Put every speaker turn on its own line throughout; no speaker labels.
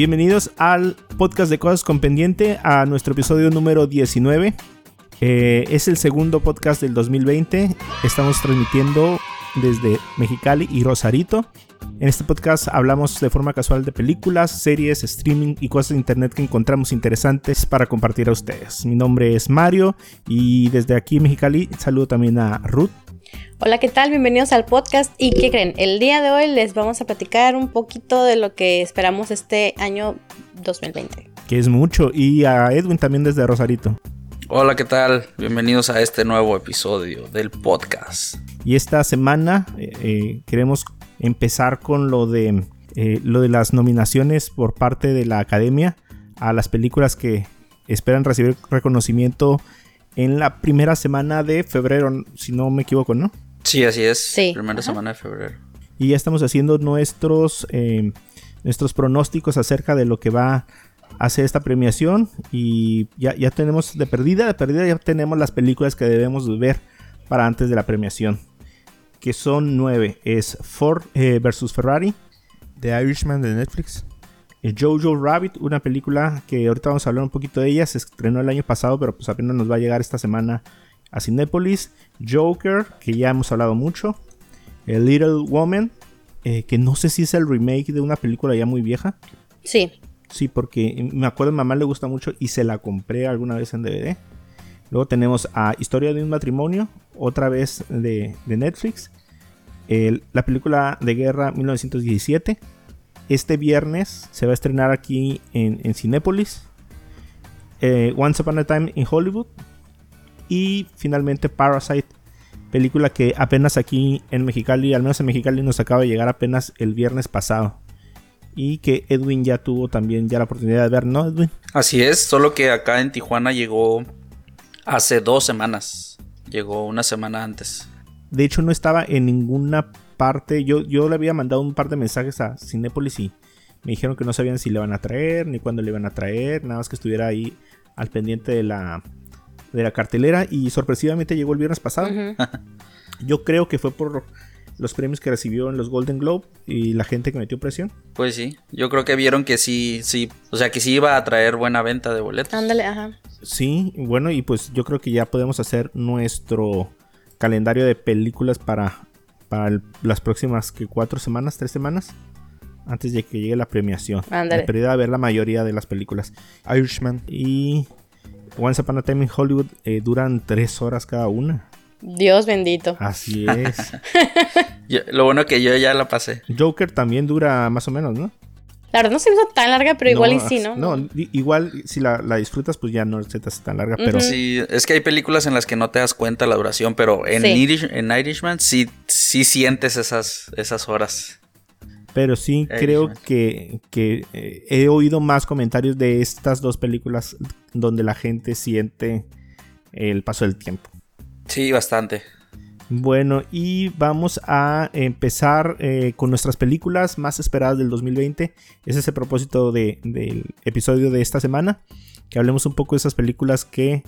Bienvenidos al podcast de Cosas con Pendiente, a nuestro episodio número 19. Eh, es el segundo podcast del 2020. Estamos transmitiendo desde Mexicali y Rosarito. En este podcast hablamos de forma casual de películas, series, streaming y cosas de internet que encontramos interesantes para compartir a ustedes. Mi nombre es Mario y desde aquí Mexicali saludo también a Ruth.
Hola, ¿qué tal? Bienvenidos al podcast. ¿Y qué creen? El día de hoy les vamos a platicar un poquito de lo que esperamos este año 2020.
Que es mucho. Y a Edwin también desde Rosarito.
Hola, ¿qué tal? Bienvenidos a este nuevo episodio del podcast.
Y esta semana eh, eh, queremos empezar con lo de, eh, lo de las nominaciones por parte de la academia a las películas que esperan recibir reconocimiento en la primera semana de febrero, si no me equivoco, ¿no?
Sí, así es.
Sí.
Primera semana de febrero.
Y ya estamos haciendo nuestros, eh, nuestros pronósticos acerca de lo que va a ser esta premiación. Y ya, ya tenemos de perdida, de perdida ya tenemos las películas que debemos ver para antes de la premiación. Que son nueve. Es Ford eh, versus Ferrari. The Irishman de Netflix. Eh, Jojo Rabbit, una película que ahorita vamos a hablar un poquito de ella. Se estrenó el año pasado, pero pues apenas nos va a llegar esta semana a Cinépolis. Joker, que ya hemos hablado mucho. A Little Woman, eh, que no sé si es el remake de una película ya muy vieja.
Sí.
Sí, porque me acuerdo a mi mamá le gusta mucho y se la compré alguna vez en DVD. Luego tenemos a Historia de un matrimonio, otra vez de, de Netflix. El- la película de guerra 1917. Este viernes se va a estrenar aquí en, en Cinépolis. Eh, Once Upon a Time in Hollywood. Y finalmente Parasite, película que apenas aquí en Mexicali, al menos en Mexicali, nos acaba de llegar apenas el viernes pasado. Y que Edwin ya tuvo también ya la oportunidad de ver, ¿no, Edwin?
Así es, solo que acá en Tijuana llegó hace dos semanas. Llegó una semana antes.
De hecho, no estaba en ninguna parte. Yo, yo le había mandado un par de mensajes a Cinépolis y me dijeron que no sabían si le van a traer, ni cuándo le iban a traer. Nada más que estuviera ahí al pendiente de la, de la cartelera. Y sorpresivamente llegó el viernes pasado. Yo creo que fue por los premios que recibió en los Golden Globe y la gente que metió presión.
Pues sí, yo creo que vieron que sí, sí, o sea que sí iba a traer buena venta de boletos.
Ándale, ajá.
Sí, bueno, y pues yo creo que ya podemos hacer nuestro calendario de películas para, para el- las próximas que cuatro semanas, tres semanas, antes de que llegue la premiación.
Ándale.
Me perdí a ver la mayoría de las películas. Irishman y Once Upon a Time in Hollywood eh, duran tres horas cada una.
Dios bendito.
Así es.
Yo- lo bueno que yo ya la pasé.
Joker también dura más o menos, ¿no?
La verdad no se hizo tan larga, pero igual y sí, ¿no?
No, i- igual si la, la disfrutas, pues ya no se te hace tan larga, pero.
Sí, es que hay películas en las que no te das cuenta la duración, pero en,
Sí.
Irish- en Irishman sí, sí sientes esas, esas horas.
Pero sí
Irishman.
creo que, que, eh, he oído más comentarios de estas dos películas donde la gente siente el paso del tiempo.
Sí, bastante.
Bueno, y vamos a empezar eh, con nuestras películas más esperadas del 2020. Ese es el propósito de- del episodio de esta semana. Que hablemos un poco de esas películas que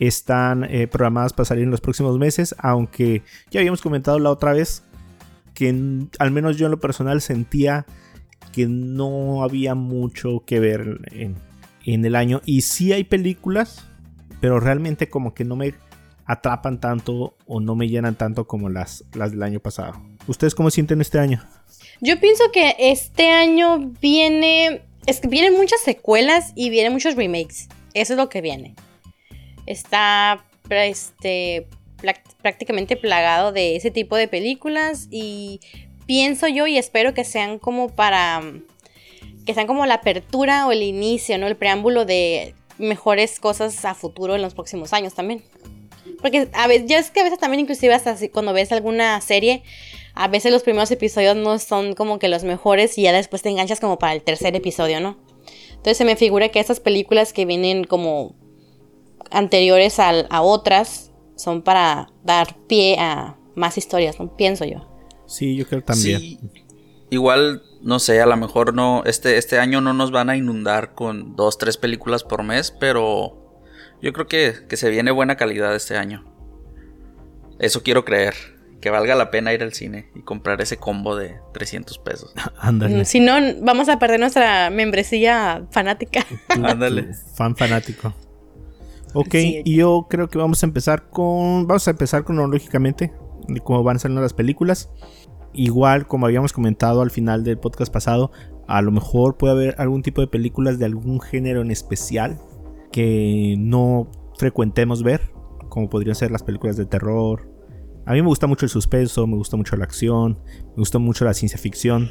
están eh, programadas para salir en los próximos meses. Aunque ya habíamos comentado la otra vez que al menos yo en lo personal sentía que no había mucho que ver en, en el año. Y sí hay películas, pero realmente como que no me atrapan tanto o no me llenan tanto como las, las del año pasado. ¿Ustedes cómo sienten este año?
Yo pienso que este año viene. Es que vienen muchas secuelas y vienen muchos remakes. Eso es lo que viene. Está este, prácticamente plagado de ese tipo de películas. Y pienso yo y espero que sean como para. Que sean como la apertura o el inicio, ¿no? El preámbulo de mejores cosas a futuro en los próximos años también. Porque a veces, ya es que a veces también inclusive hasta así, cuando ves alguna serie, a veces los primeros episodios no son como que los mejores y ya después te enganchas como para el tercer episodio, ¿no? Entonces se me figura que esas películas que vienen como anteriores al- a, otras son para dar pie a más historias, ¿no? Pienso yo.
Sí, yo creo también.
Sí. Igual, no sé, a lo mejor no, este, este año no nos van a inundar con dos, tres películas por mes, pero yo creo que, que se viene buena calidad este año. Eso quiero creer. que valga la pena ir al cine y comprar ese combo de 300 pesos.
Ándale.
Si no, vamos a perder nuestra membresía fanática.
Ándale.
Fan fanático. Ok,
Sí.
y yo creo que vamos a empezar con. Vamos a empezar cronológicamente de cómo van saliendo las películas. Igual, como habíamos comentado al final del podcast pasado, a lo mejor puede haber algún tipo de películas de algún género en especial que no frecuentemos ver, como podrían ser las películas de terror. A mí me gusta mucho el suspenso, me gusta mucho la acción, me gusta mucho la ciencia ficción.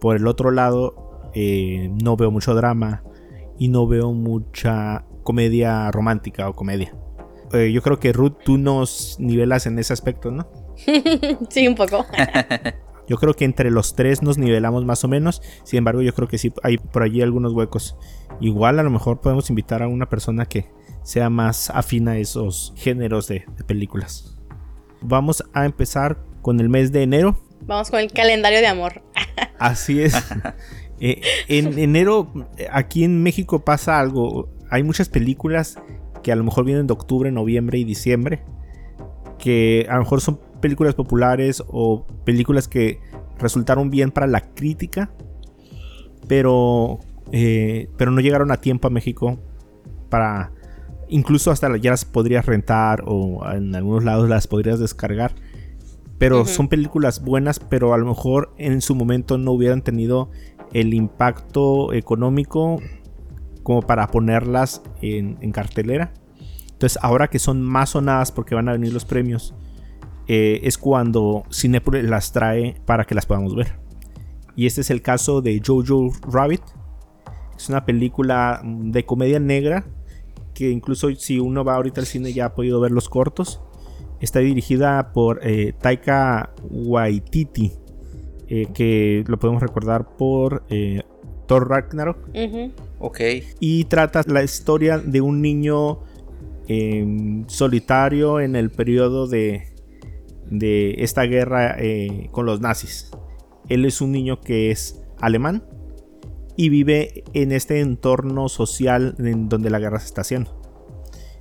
Por el otro lado, eh, no veo mucho drama y no veo mucha comedia romántica o comedia. Eh, yo creo que Ruth, tú nos nivelas en ese aspecto, ¿no?
sí, un poco.
Yo creo que entre los tres nos nivelamos más o menos. Sin embargo, yo creo que sí hay por allí algunos huecos. Igual a lo mejor podemos invitar a una persona que sea más afina a esos géneros de, de películas. Vamos a empezar con el mes de enero.
Vamos con el calendario de amor.
Así es. Eh, en enero, aquí en México pasa algo. Hay muchas películas que a lo mejor vienen de octubre, noviembre y diciembre. Que a lo mejor son películas populares o películas que resultaron bien para la crítica. Pero, eh, pero no llegaron a tiempo a México para... Incluso hasta ya las podrías rentar o en algunos lados las podrías descargar. Pero son películas buenas, pero a lo mejor en su momento no hubieran tenido el impacto económico como para ponerlas en, en cartelera. Entonces ahora que son más sonadas porque van a venir los premios, eh, es cuando Cinepolis las trae para que las podamos ver. Y este es el caso de Jojo Rabbit. Es una película de comedia negra que incluso si uno va ahorita al cine ya ha podido ver los cortos. Está dirigida por eh, Taika Waititi, eh, que lo podemos recordar por eh, Thor Ragnarok.
Ok.
Y trata la historia de un niño em, solitario en el periodo de, de esta guerra eh, con los nazis. Él es un niño que es alemán y vive en este entorno social en donde la guerra se está haciendo.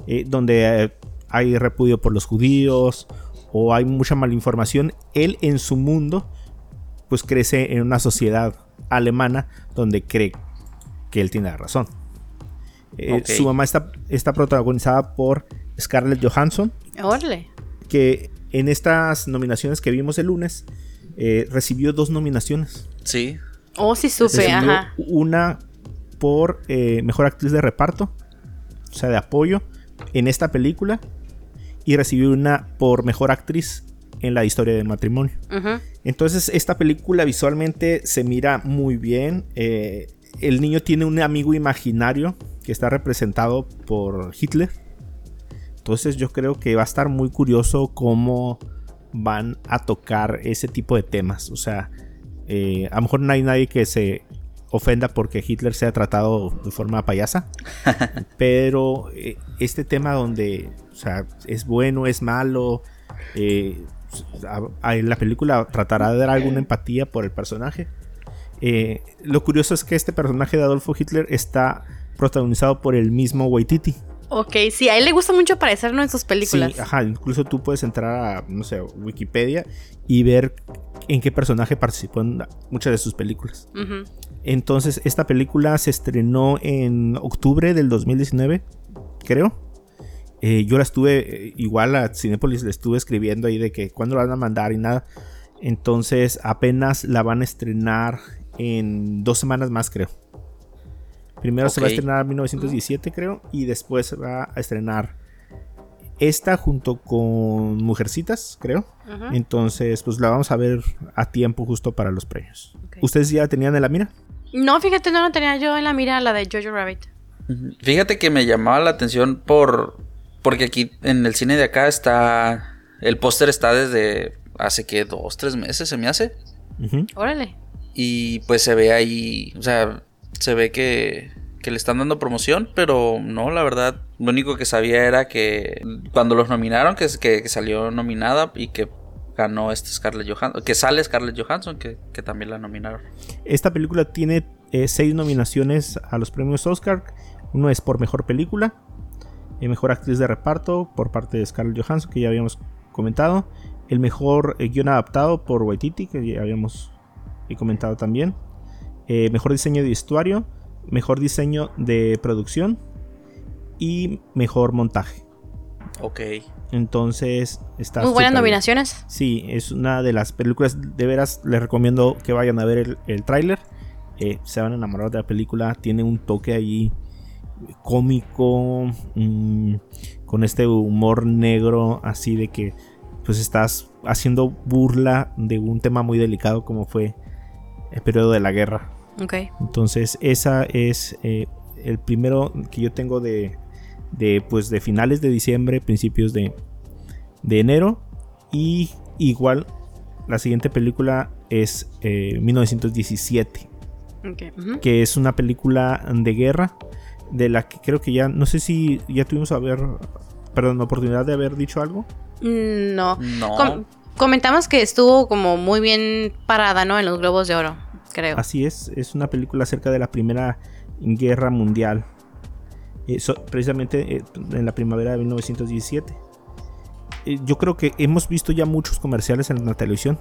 Eh, donde eh, hay repudio por los judíos o hay mucha malinformación. Él en su mundo pues crece en una sociedad alemana donde cree que él tiene la razón. Eh. Su mamá está, está protagonizada por Scarlett Johansson,
Órale.
que en estas nominaciones que vimos el lunes eh, recibió dos nominaciones.
Sí.
Oh, sí supe,
Recibió
ajá.
Una por eh, mejor actriz de reparto, o sea, de apoyo en esta película, y recibió una por mejor actriz en la historia del matrimonio. Entonces esta película visualmente se mira muy bien. eh, el niño tiene un amigo imaginario que está representado por Hitler. Entonces yo creo que va a estar muy curioso cómo van a tocar ese tipo de temas. O sea, eh, a lo mejor no hay nadie que se ofenda porque Hitler sea tratado de forma payasa. pero eh, este tema donde, o sea, es bueno, es malo. eh, a- a- la película tratará de dar alguna empatía por el personaje. Lo curioso es que este personaje de Adolfo Hitler está protagonizado por el mismo Waititi.
Ok, sí, a él le gusta mucho aparecernos en sus películas.
Sí, ajá, incluso tú puedes entrar a, no sé, Wikipedia y ver en qué personaje participó en muchas de sus películas. Entonces, esta película se estrenó en octubre del 2019, creo. Eh, yo la estuve, eh, igual a Cinepolis le estuve escribiendo ahí de que cuándo la van a mandar y nada. Entonces, apenas la van a estrenar en dos semanas más, creo. Primero se va a estrenar en 1917, creo, y después se va a estrenar esta junto con Mujercitas, creo. Entonces, pues la vamos a ver a tiempo justo para los premios. ¿Ustedes ya tenían en la mira?
No, fíjate, no lo tenía yo en la mira, la de Jojo Rabbit.
Fíjate que me llamaba la atención por. Porque aquí en el cine de acá está. El póster está desde hace que dos, tres meses se me hace.
Ujú.
Órale.
Y pues se ve ahí. O sea, se ve que. Que le están dando promoción, pero no, la verdad, lo único que sabía era que cuando los nominaron, que, que, salió nominada y que ganó este Scarlett Johansson, que sale Scarlett Johansson, que, que también la nominaron.
Esta película tiene eh, seis nominaciones a los premios Oscar. Uno es por mejor película, eh, mejor actriz de reparto por parte de Scarlett Johansson, que ya habíamos comentado, El mejor eh, guion adaptado por Waititi, que ya habíamos comentado también. Eh, mejor diseño de vestuario, mejor diseño de producción y mejor montaje.
Ok.
Entonces está.
Muy buenas
bien.
nominaciones.
Sí, es una de las películas. De veras, les recomiendo que vayan a ver el, el tráiler. Eh, se van a enamorar de la película. Tiene un toque ahí cómico. mm, con este humor negro. Así de que pues estás haciendo burla de un tema muy delicado como fue el periodo de la guerra. Entonces, esa es eh, el primero que yo tengo de, de, pues, de finales de diciembre, principios de, de enero. Y igual, la siguiente película es eh, 1917,
Ok. ujú.
que es una película de guerra, de la que creo que ya, no sé si ya tuvimos a ver, perdón, la oportunidad de haber dicho algo.
Mm, No.
No.
Com- comentamos que estuvo como muy bien parada, ¿no? En los Globos de Oro, creo.
Así es, es una película acerca de la Primera Guerra Mundial. Eh, so- precisamente eh, en la primavera de 1917. Eh, yo creo que hemos visto ya muchos comerciales en la televisión.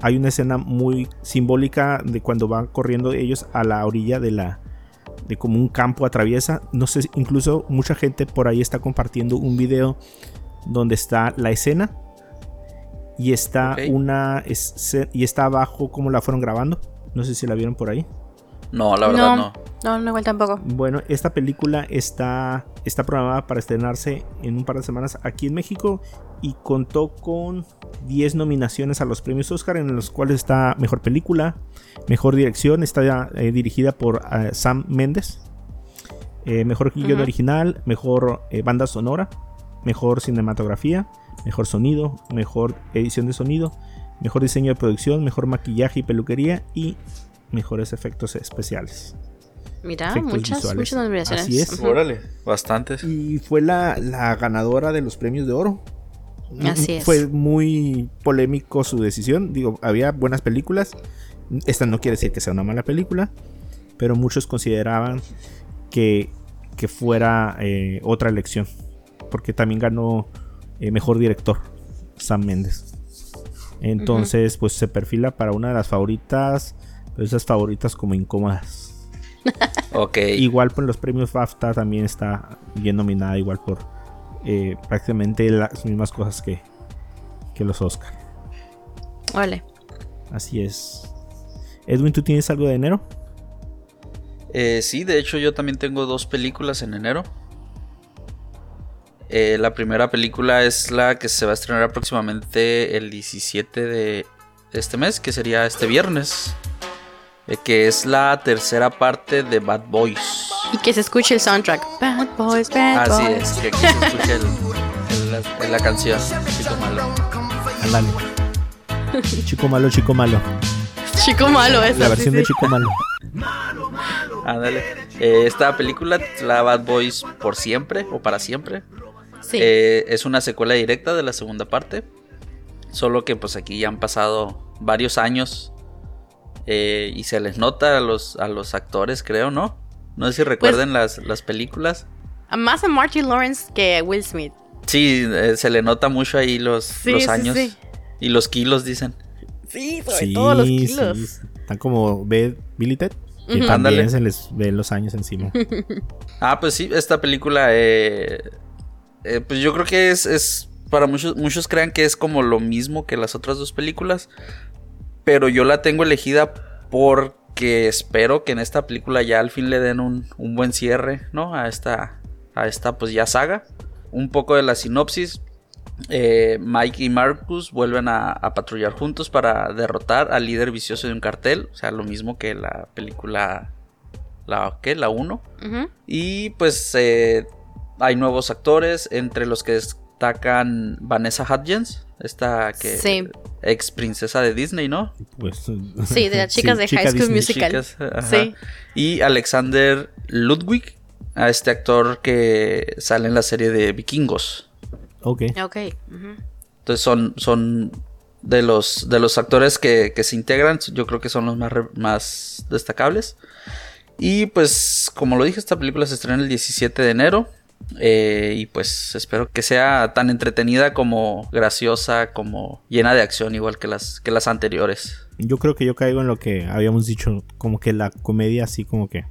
Hay una escena muy simbólica de cuando van corriendo ellos a la orilla de la de como un campo atraviesa. No sé, incluso mucha gente por ahí está compartiendo un video donde está la escena y está una esce- y está abajo como la fueron grabando. No sé si la vieron por ahí.
No, la verdad no.
No, no, igual tampoco.
Bueno, esta película está, está programada para estrenarse en un par de semanas aquí en México y contó con 10 nominaciones a los premios Oscar, en los cuales está Mejor Película, Mejor Dirección, está eh, dirigida por eh, Sam Mendes, eh, Mejor Guión
Ujú.
Original, Mejor eh, Banda Sonora, Mejor Cinematografía, Mejor Sonido, Mejor Edición de Sonido, Mejor Diseño de Producción, Mejor Maquillaje y Peluquería y Mejores Efectos Especiales.
Mira,
Efectos
muchas,
visuales.
muchas nominaciones.
Así es.
Órale, bastantes.
Y fue la, la ganadora de los premios de oro.
Así es.
Fue muy polémico su decisión. Digo, había buenas películas. Esta no quiere decir que sea una mala película. Pero muchos consideraban que, que fuera eh, otra elección. Porque también ganó eh, mejor director, Sam Mendes. Entonces, pues se perfila para una de las favoritas. Pero esas favoritas como incómodas.
Ok.
Igual por los premios BAFTA también está bien nominada, igual por eh, prácticamente las mismas cosas que, que los Oscar.
Órale.
Así es. Edwin, ¿tú tienes algo de enero?
Eh, sí, de hecho yo también tengo dos películas en enero. Eh, la primera película es la que se va a estrenar próximamente el 17 de este mes, que sería este viernes. eh, que es la tercera parte de Bad Boys.
Y que se escuche el soundtrack. Bad Boys, Bad
Así
Boys.
es, que aquí se escucha el- el- la, canción. Chico malo.
Ándale. Chico malo, chico malo.
Chico malo esa.
La
sí,
versión
sí.
de chico malo.
Ándale. Eh, esta película, la Bad Boys por siempre o para siempre.
Sí.
Eh, es una secuela directa de la segunda parte. Solo que pues aquí ya han pasado varios años. eh, y se les nota a los, a los actores, creo, ¿no? No sé si
Pues
recuerden las, las películas.
Más a Martin Lawrence que Will Smith.
Sí, eh, se le nota mucho ahí los,
Sí,
los
sí,
años.
sí.
Y los kilos, dicen.
Sí, sobre
Sí,
todo los
sí.
kilos.
Están como ve Billy Ted. Que
Ujú.
también
Ándale.
se les ven los años encima.
Ah, pues sí, esta película, eh, eh, pues yo creo que es, es, para muchos, muchos crean que es como lo mismo que las otras dos películas, pero yo la tengo elegida porque espero que en esta película ya al fin le den un, un buen cierre, ¿no? A esta, a esta pues ya saga. Un poco de la sinopsis. eh, Mike y Marcus vuelven a, a patrullar juntos para derrotar al líder vicioso de un cartel. O sea, lo mismo que la película... ¿La qué? ¿La 1?
Ujú.
Y pues eh, hay nuevos actores, entre los que destacan Vanessa Hudgens, esta que
Sí.
ex princesa de Disney, ¿no?
Pues,
Sí, de las chicas de
chica
High School
Disney.
Musical.
Chicas.
Sí.
Y Alexander Ludwig, a este actor que sale en la serie de Vikingos.
Ok.
Ok.
Entonces son, son de los de los actores que, que se integran, yo creo que son los más, más destacables. Y pues, como lo dije, esta película se estrena el 17 de enero. Eh, y pues espero que sea tan entretenida como graciosa, como llena de acción, igual que las, que las anteriores.
Yo creo que yo caigo en lo que habíamos dicho, como que la comedia así como que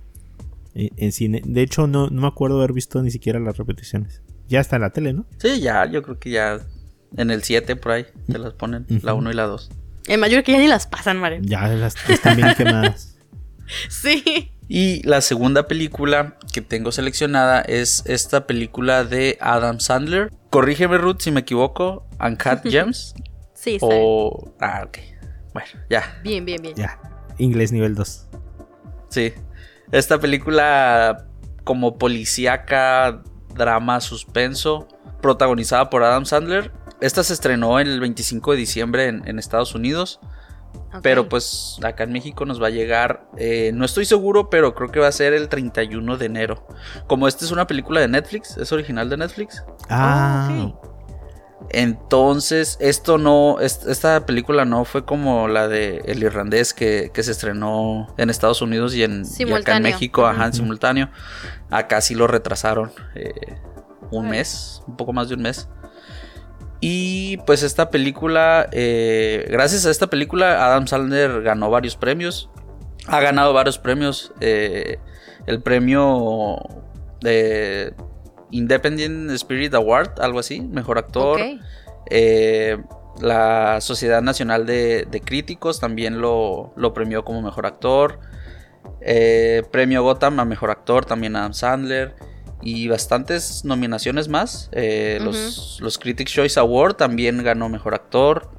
eh, en cine. De hecho, no, no me acuerdo haber visto ni siquiera las repeticiones. Ya está en la tele, ¿no?
Sí, ya, yo creo que ya en el 7 por ahí te las ponen, la 1 y la 2.
En mayor que ya ni las pasan, Mario.
Ya las están bien quemadas.
Sí.
Y la segunda película que tengo seleccionada es esta película de Adam Sandler. Corrígeme, Ruth, si me equivoco. Uncut Gems.
Sí, está bien.
o. Ah, ok. Bueno, ya.
Bien, bien, bien.
Ya. Inglés nivel 2.
Sí. Esta película como policíaca, drama, suspenso, protagonizada por Adam Sandler. Esta se estrenó el 25 de diciembre en, en Estados Unidos. Pero pues acá en México nos va a llegar, eh, no estoy seguro, pero creo que va a ser el 31 de enero. Como esta es una película de Netflix, es original de Netflix.
Ah,
ok.
Entonces, esto no, est- esta película no fue como la de El Irlandés que, que se estrenó en Estados Unidos y, en, y acá en. México, ajá, en simultáneo. Acá sí lo retrasaron eh, un mes, un poco más de un mes. Y pues esta película, eh, gracias a esta película, Adam Sandler ganó varios premios. Ha ganado varios premios. eh, el premio de Independent Spirit Award, algo así, mejor actor. Eh, la Sociedad Nacional de, de Críticos también lo, lo premió como mejor actor. Premio Gotham a mejor actor también Adam Sandler. Y bastantes nominaciones más. Eh, los, los Critics Choice Award también ganó mejor actor.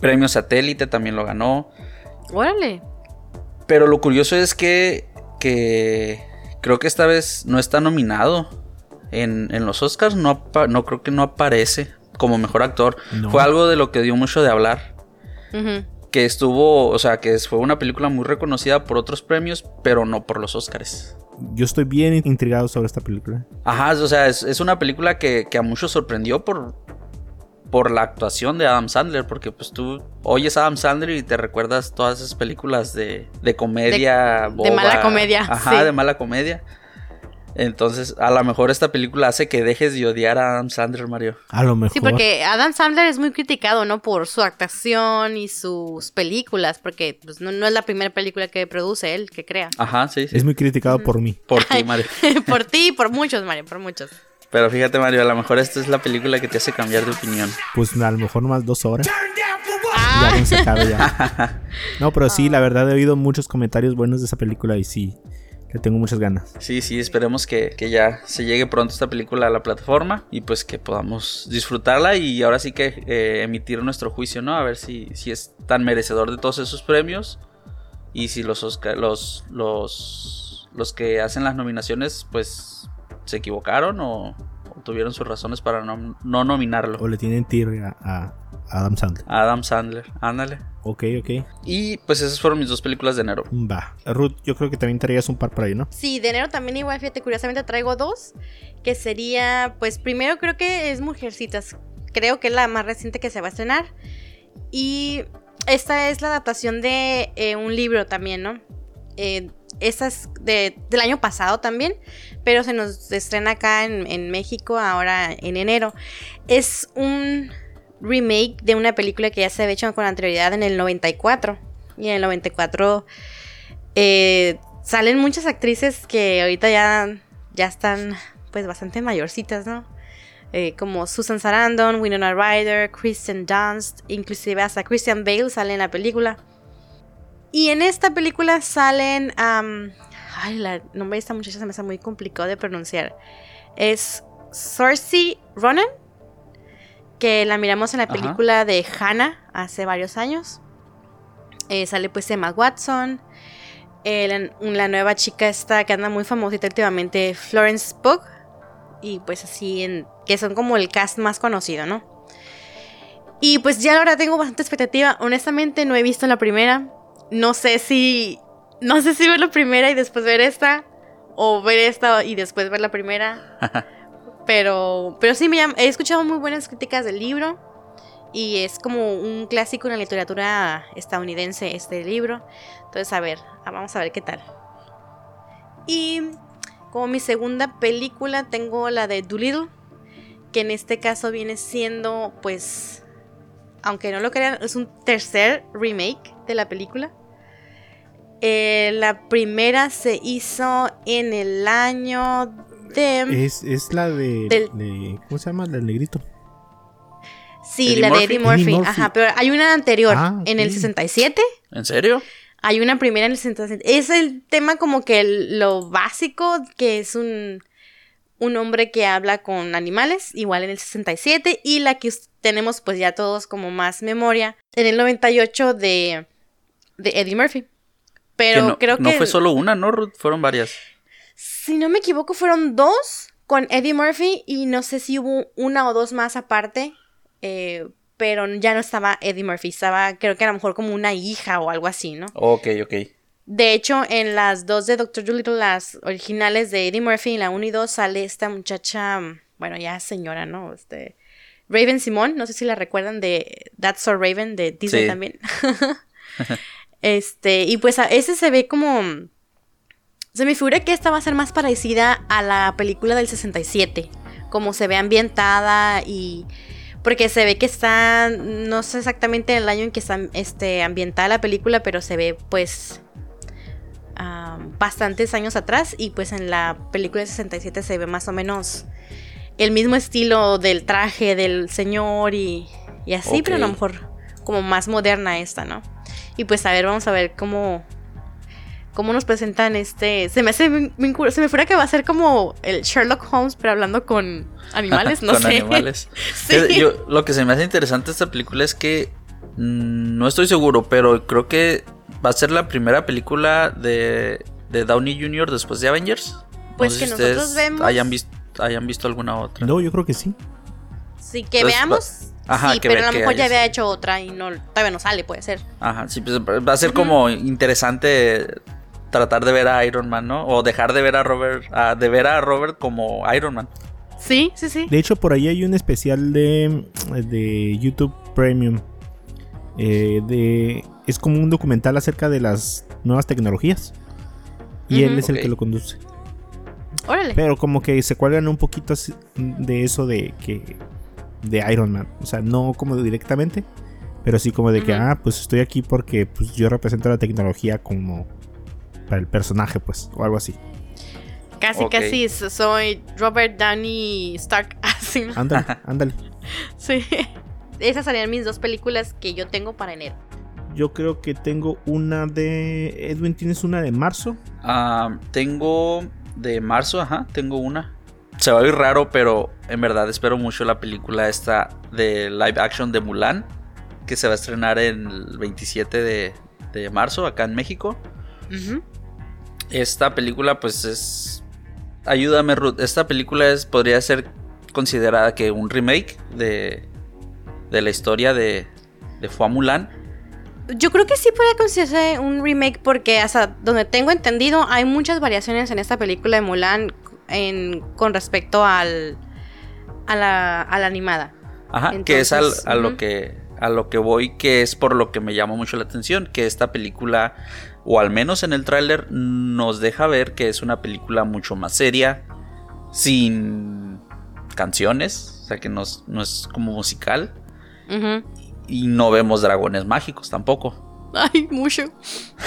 Premio Satélite también lo ganó.
Órale.
Pero lo curioso es que, que creo que esta vez no está nominado en, en los Oscars. No, no creo que no aparece como mejor actor.
No.
Fue algo de lo que dio mucho de hablar. Que estuvo, o sea, que fue una película muy reconocida por otros premios, pero no por los Oscars.
Yo estoy bien intrigado sobre esta película.
Ajá, o sea, es, es una película que, que a muchos sorprendió por, por la actuación de Adam Sandler, porque pues tú oyes a Adam Sandler y te recuerdas todas esas películas de, de comedia.
De- de mala comedia,
Ajá,
sí.
de mala comedia. Entonces, a lo mejor esta película hace que dejes de odiar a Adam Sandler, Mario.
A lo mejor.
Sí, porque Adam Sandler es muy criticado, ¿no? Por su actuación y sus películas, porque pues, no, no es la primera película que produce él, que crea.
Ajá, sí, sí.
Es muy criticado por mí.
Por ti, Mario.
por ti y por muchos, Mario, por muchos.
Pero fíjate, Mario, a lo mejor esta es la película que te hace cambiar de opinión.
Pues a lo mejor más dos horas.
Ah.
Ya con se acaba ya. No, pero sí, la verdad he oído muchos comentarios buenos de esa película y sí, le tengo muchas ganas.
Sí, sí, esperemos que, que ya se llegue pronto esta película a la plataforma y pues que podamos disfrutarla y ahora sí que eh, emitir nuestro juicio, ¿no? A ver si, si es tan merecedor de todos esos premios y si los, Oscar- los, los, los que hacen las nominaciones pues se equivocaron o, o tuvieron sus razones para no, no nominarlo.
O le tienen tirria a Adam Sandler.
Adam Sandler, ándale.
Ok, ok.
Y pues esas fueron mis dos películas de enero.
Va. Ruth, yo creo que también traías un par por ahí, ¿no?
Sí, de enero también igual, fíjate, curiosamente traigo dos, que sería, pues primero creo que es Mujercitas, creo que es la más reciente que se va a estrenar, y esta es la adaptación de eh, un libro también, ¿no? Eh, esta es de- del año pasado también, pero se nos estrena acá en, en México ahora en enero. Es un remake de una película que ya se había hecho con anterioridad en el 94, y en el 94 eh, salen muchas actrices que ahorita ya, ya están pues bastante mayorcitas, ¿no? Eh, como Susan Sarandon, Winona Ryder, Kristen Dunst, inclusive hasta Christian Bale sale en la película. Y en esta película salen... ay, el nombre de esta muchacha se me hace muy complicado de pronunciar. Es Saoirse Ronan, que la miramos en la
Ajá.
película de Hannah hace varios años. Eh, sale pues Emma Watson. eh, la, la nueva chica esta que anda muy famosita últimamente, Florence Pugh. Y pues así, en, que son como el cast más conocido, ¿no? Y pues ya ahora tengo bastante expectativa. Honestamente no he visto la primera. No sé si... No sé si ver la primera y después ver esta. O ver esta y después ver la primera. Pero, pero sí, me llama- he escuchado muy buenas críticas del libro. Y es como un clásico en la literatura estadounidense este libro. Entonces, a ver, ah, vamos a ver qué tal. Y Como mi segunda película tengo la de Doolittle, que en este caso viene siendo, pues, aunque no lo crean, es un tercer remake de la película. Eh, la primera se hizo en el año de...
Es, es la de,
Del-
de- ¿Cómo se llama? Del negrito.
Sí,
Eddie
la de
Murphy.
Eddie Murphy.
Eddie Murphy.
Ajá, pero hay una anterior,
Ah,
en el
ok.
67.
¿En serio?
Hay una primera en el 67. Es el tema como que el- lo básico, que es un, un hombre que habla con animales, igual en el 67. Y la que tenemos pues ya todos como más memoria, en el 98 de, de Eddie Murphy. Pero
Que no,
creo
no
que...
fue solo una, ¿no, Ruth? Fueron varias.
Si no me equivoco, fueron dos con Eddie Murphy y no sé si hubo una o dos más aparte, eh, pero ya no estaba Eddie Murphy, estaba creo que a lo mejor como una hija o algo así, ¿no?
Ok, ok.
De hecho, en las dos de Doctor Dolittle, las originales de Eddie Murphy, en la 1 y 2, sale esta muchacha, bueno, ya señora, ¿no? Este, Raven Simón, no sé si la recuerdan de That's So Raven de Disney
Sí.
también. este, y pues a ese se ve como... Se me figura que esta va a ser más parecida a la película del 67, como se ve ambientada y... Porque se ve que está, no sé exactamente el año en que está este, ambientada la película, pero se ve pues bastantes años atrás y pues en la película de 67 se ve más o menos el mismo estilo del traje del señor y, y así, pero a lo mejor como más moderna esta, ¿no? Y pues a ver, vamos a ver cómo cómo nos presentan este, se me hace bien- bien cur- se me fuera que va a ser como el Sherlock Holmes pero hablando con animales, no
Con
sé.
animales.
Sí.
Yo- lo que se me hace interesante de esta película es que mm, no estoy seguro, pero creo que va a ser la primera película de, de Downey Jr. después de Avengers. No
Pues
sé
que
si
nosotros vemos-
Hayan visto, hayan visto alguna otra.
No, yo creo que sí.
Sí, que
Entonces,
veamos.
ajá,
sí,
que
pero
ve-
a lo mejor ya había hecho otra y no todavía no sale, puede ser.
Ajá, sí, pues va a ser como interesante tratar de ver a Iron Man, ¿no? O dejar de ver a Robert, a- de ver a Robert como Iron Man.
Sí, sí, sí.
De hecho, por ahí hay un especial de, de YouTube Premium. eh, de, es como un documental acerca de las nuevas tecnologías. Y él es el que lo conduce.
Órale.
Pero como que se cuelgan un poquito de eso de que de Iron Man, o sea, no como directamente, pero sí como de que ah, pues estoy aquí porque pues yo represento la tecnología como para el personaje, pues, o algo así.
casi, casi so- soy Robert Downey Stark. Así, ¿no?
Ándale, ándale.
Sí. Esas serían mis dos películas que yo tengo para enero.
Yo creo que tengo una de Edwin, ¿tienes una de marzo?
Ah, tengo de marzo, ajá, tengo una. Se va a oír raro, pero en verdad espero mucho la película esta de live action de Mulan, que se va a estrenar en el 27 de, de marzo acá en México.
Ujú.
Esta película pues es... Ayúdame Ruth, esta película es, podría ser considerada que un remake de, de la historia de, de Fua Mulan.
Yo creo que sí puede considerarse un remake porque hasta donde tengo entendido hay muchas variaciones en esta película de Mulan en, con respecto al a la, a la animada.
Ajá, que es al- a lo que a lo que voy, que es por lo que me llamó mucho la atención, que esta película, o al menos en el tráiler, nos deja ver que es una película mucho más seria, sin canciones, o sea que no es, no es como musical,
Ujú.
y no vemos dragones mágicos tampoco.
Ay, mucho.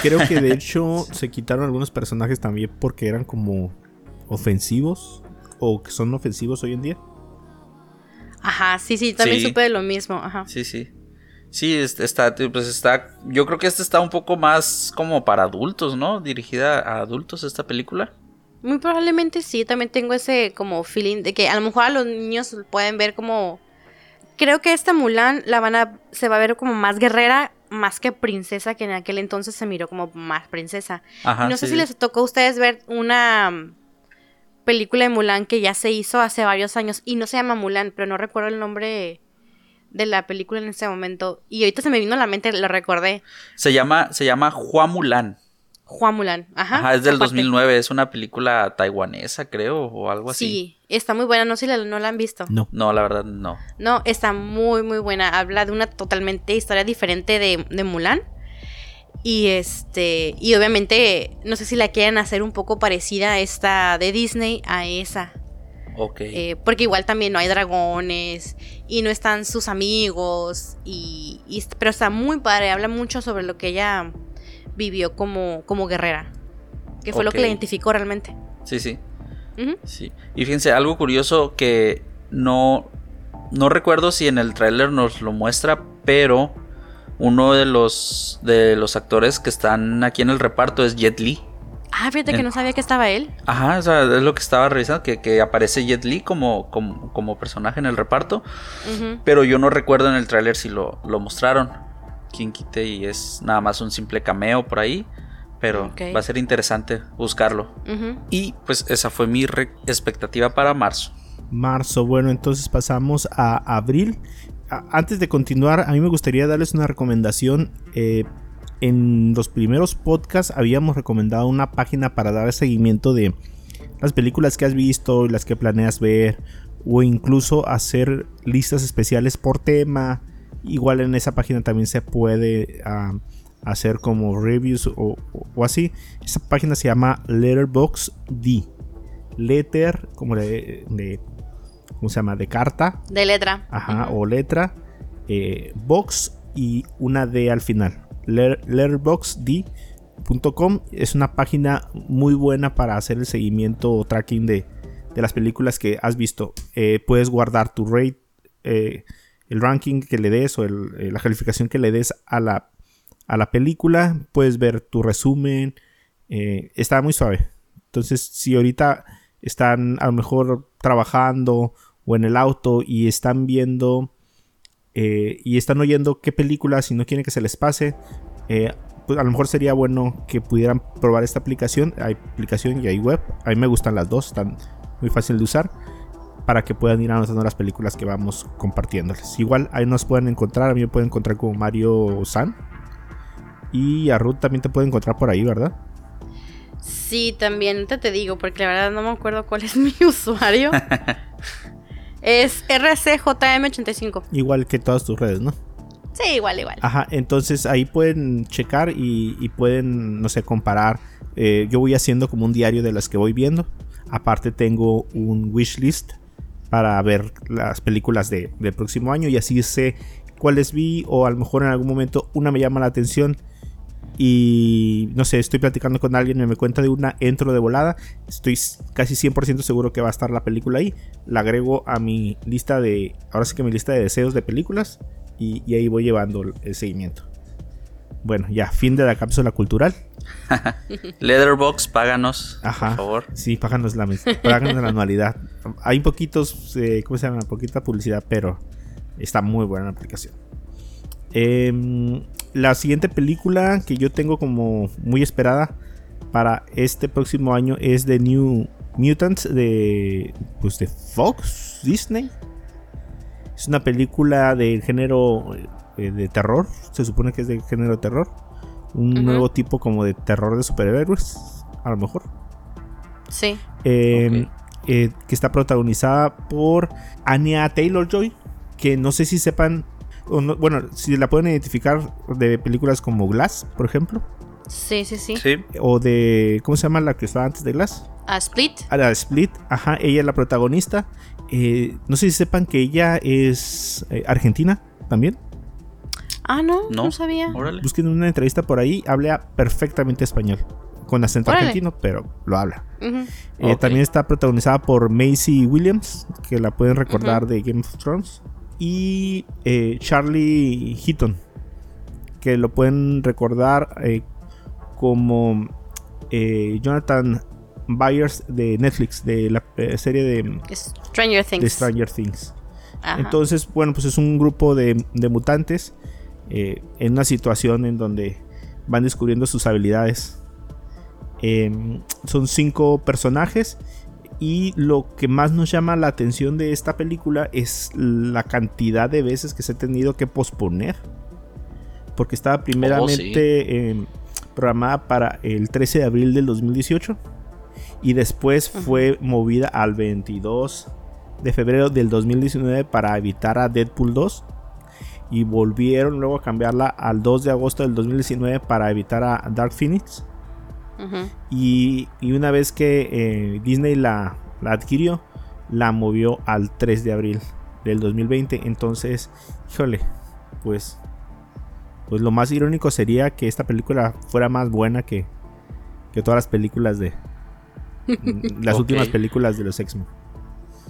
Creo que de hecho se quitaron algunos personajes también porque eran como ofensivos o que son ofensivos hoy en día.
Ajá, sí, sí, también
Sí.
supe de lo mismo. Ajá.
Sí, sí. Sí, es- está, pues está, yo creo que esta está un poco más como para adultos, ¿no? Dirigida a adultos esta película.
Muy probablemente sí, también tengo ese como feeling de que a lo mejor a los niños pueden ver como... Creo que esta Mulan la van a... se va a ver como más guerrera, más que princesa, que en aquel entonces se miró como más princesa.
Ajá.
no sé
sí,
si les tocó a ustedes ver una mm, película de Mulan que ya se hizo hace varios años y no se llama Mulan, pero no recuerdo el nombre de la película en este momento. Y ahorita se me vino a la mente, lo recordé.
Se llama, se llama Hua Mulan.
Juan Mulan. Ajá.
Ajá, es del
aparte.
2009, es una película taiwanesa, creo, o algo así.
Sí, está muy buena, no sé si la, no la han visto.
No.
No, la verdad no.
No, está muy, muy buena. Habla de una totalmente historia diferente de, de Mulan. Y este, y obviamente, no sé si la quieren hacer un poco parecida a esta de Disney, a esa.
Ok.
Eh, porque igual también no hay dragones y no están sus amigos. Y, pero está muy padre, habla mucho sobre lo que ella vivió como, como guerrera. Que fue lo que la identificó realmente.
Sí, sí. Sí. Y fíjense, algo curioso que no, no recuerdo si en el tráiler nos lo muestra, pero uno de los, de los actores que están aquí en el reparto es Jet Li.
Ah, fíjate que no sabía que estaba él.
Ajá, o sea, es lo que estaba revisando, que, que aparece Jet Li como, como, como personaje en el reparto, pero yo no recuerdo en el tráiler si lo, lo mostraron. Quien quite y es nada más un simple cameo por ahí, pero va a ser interesante buscarlo. Y pues esa fue mi expectativa para marzo.
Marzo, bueno, entonces pasamos a abril. Antes de continuar, a mí me gustaría darles una recomendación. Eh, en los primeros podcasts habíamos recomendado una página para dar seguimiento de las películas que has visto y las que planeas ver. O incluso hacer listas especiales por tema. Igual en esa página también se puede ah, hacer como reviews o, o- o así. Esa página se llama Letterboxd. Letter, como de, de- ¿cómo se llama? De carta,
De letra.
ajá, o letra, eh, box y una D al final. Letter- Letterboxd.com es una página muy buena para hacer el seguimiento o tracking de, de las películas que has visto. Eh, puedes guardar tu rate, eh, el ranking que le des o eh, la calificación que le des a la, a la película. Puedes ver tu resumen. está muy suave. Entonces, si ahorita están a lo mejor trabajando o en el auto y están viendo eh, y están oyendo qué películas y no quieren que se les pase, eh, pues a lo mejor sería bueno que pudieran probar esta aplicación. Hay aplicación y hay web. A mí me gustan las dos, están muy fácil de usar para que puedan ir anotando las películas que vamos compartiéndoles. Igual ahí nos pueden encontrar, a mí me pueden encontrar como Mario San. Y a Ruth también te pueden encontrar por ahí, ¿verdad?
Sí, también ahorita te digo, porque la verdad no me acuerdo cuál es mi usuario. es RCJM85.
Igual que todas tus redes, ¿no?
Sí, igual, igual.
Ajá, entonces ahí pueden checar y, y pueden, no sé, comparar. Eh, yo voy haciendo como un diario de las que voy viendo. Aparte tengo un wish list para ver las películas de, del próximo año y así sé cuáles vi o a lo mejor en algún momento una me llama la atención y no sé, estoy platicando con alguien y me cuenta de una, entro de volada, estoy casi 100% seguro que va a estar la película ahí, la agrego a mi lista de, ahora sí que mi lista de deseos de películas y, y ahí voy llevando el, seguimiento. Bueno, ya, fin de la cápsula cultural.
Leatherbox, páganos,
Ajá.
por favor.
Sí, páganos la, páganos la anualidad. Hay poquitos, eh, ¿cómo se llama? Poquita publicidad, pero está muy buena la aplicación. Em, la siguiente película que yo tengo como muy esperada para este próximo año es The New Mutants de, pues de Fox, Disney. Es una película del género eh, de terror. Se supone que es de género terror. Un nuevo tipo como de terror de superhéroes. A lo mejor.
Sí.
Eh,
Ok.
eh, que está protagonizada por Anya Taylor Joy. Que no sé si sepan. O no- bueno, si la pueden identificar de películas como Glass, por ejemplo.
Sí, sí, sí.
Sí,
O de. ¿Cómo se llama la que estaba antes de Glass?
A Split.
A la Split. Ajá, ella es la protagonista. Eh, no sé si sepan que ella es eh, argentina también.
Ah, no, no,
no.
sabía.
Órale.
Busquen una entrevista por ahí. Habla perfectamente español. Con acento
Órale.
argentino, pero lo habla. Eh. También está protagonizada por Macy Williams, que la pueden recordar de Game of Thrones. Y eh, Charlie Heaton, que lo pueden recordar eh, como eh, Jonathan Byers de Netflix, de la serie de,
Stranger Things.
de Stranger Things. Entonces, bueno, pues es un grupo de, de mutantes en una situación en donde van descubriendo sus habilidades. Em, son cinco personajes y lo que más nos llama la atención de esta película es la cantidad de veces que se ha tenido que posponer. Porque estaba primeramente em, programada para el 13 de abril del 2018 y después fue movida al 22 de febrero del 2019 para evitar a Deadpool 2. y volvieron luego a cambiarla al 2 de agosto del 2019 para evitar a Dark Phoenix. Y, una vez que eh, Disney la, la, adquirió, la movió al 3 de abril del 2020. Entonces, híjole, pues, pues lo más irónico sería que esta película fuera más buena que, que todas las películas de... las últimas películas de los X-Men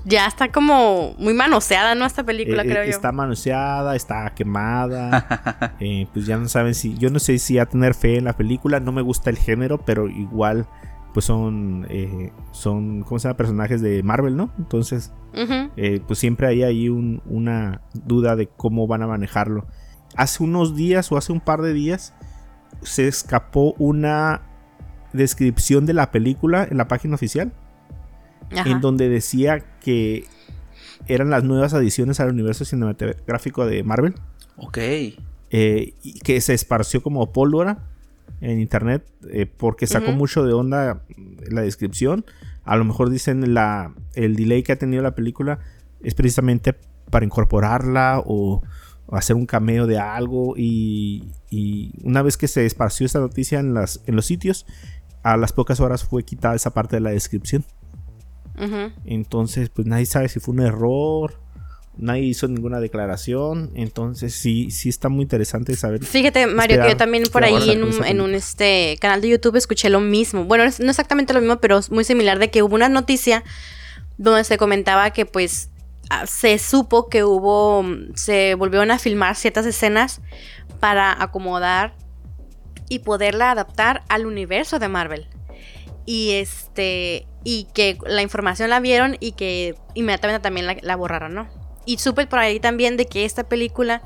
ya está como muy manoseada, ¿no? Esta película, eh, creo
eh,
yo.
Está manoseada, está quemada. Eh, pues ya no saben si. Yo no sé si a tener fe en la película. No me gusta el género, pero igual, pues son. son. ¿Cómo se llama? Personajes de Marvel, ¿no? Entonces, pues siempre hay ahí una duda de cómo van a manejarlo. Hace unos días o hace un par de días se escapó una descripción de la película en la página oficial en donde decía que eran las nuevas adiciones al universo cinematográfico de Marvel.
Ok.
Eh, y que se esparció como pólvora en internet eh, porque sacó mucho de onda la descripción. A lo mejor dicen la, el delay que ha tenido la película es precisamente para incorporarla o, hacer un cameo de algo. Y, y, una vez que se esparció esta noticia en, las, en los sitios, a las pocas horas fue quitada esa parte de la descripción. Entonces, pues nadie sabe si fue un error. Nadie hizo ninguna declaración. Entonces, sí, sí está muy interesante saber.
Fíjate, Mario, que yo también por ahí en un, este canal de YouTube escuché lo mismo. Bueno, no exactamente lo mismo, pero es muy similar de que hubo una noticia donde se comentaba que pues ah, se supo que hubo, se volvieron a filmar ciertas escenas para acomodar y poderla adaptar al universo de Marvel. Y este, y que la información la vieron y que inmediatamente también la, borraron, ¿no? Y supe por ahí también de que esta película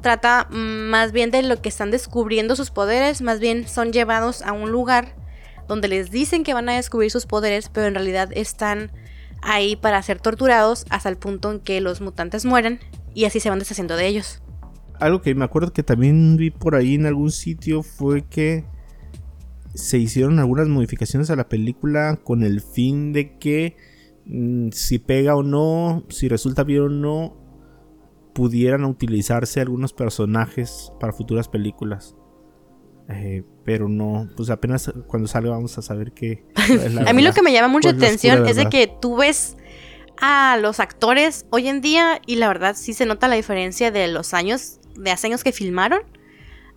trata más bien de lo que están descubriendo sus poderes, más bien son llevados a un lugar donde les dicen que van a descubrir sus poderes, pero en realidad están ahí para ser torturados hasta el punto en que los mutantes mueren y así se van deshaciendo de ellos.
Algo que me acuerdo que también vi por ahí en algún sitio fue que se hicieron algunas modificaciones a la película con el fin de que mm, si pega o no, si resulta bien o no, pudieran utilizarse algunos personajes para futuras películas. Eh, pero no, pues apenas cuando salga vamos a saber qué.
a mí lo que me llama mucha atención es de que tú ves a los actores hoy en día y la verdad sí se nota la diferencia de los años, de hace años que filmaron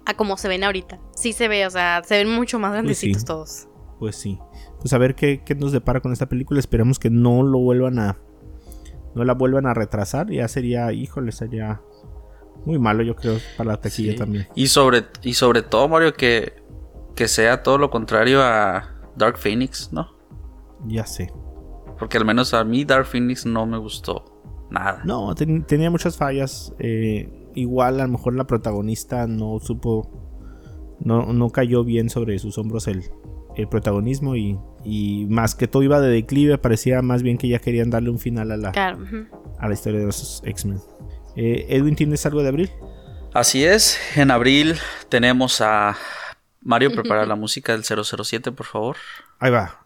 a como se ven ahorita. Sí se ve, o sea, se ven mucho más pues grandecitos todos.
Pues sí. Pues a ver qué, nos depara con esta película. Esperemos que no lo vuelvan a. No la vuelvan a retrasar. Ya sería, híjole, sería muy malo, yo creo, para la taquilla también.
Y sobre, y sobre todo, Mario, que, que sea todo lo contrario a Dark Phoenix, ¿no?
Ya sé.
Porque al menos a mí Dark Phoenix no me gustó nada.
No, tenía muchas fallas. Eh, igual a lo mejor la protagonista no supo, no, no cayó bien sobre sus hombros el, el protagonismo y, y, más que todo iba de declive, parecía más bien que ya querían darle un final a la, a la historia de los X-Men. Eh, Edwin, ¿tienes algo de abril?
Así es, en abril tenemos a Mario, prepara la música del 007, por favor.
Ahí va.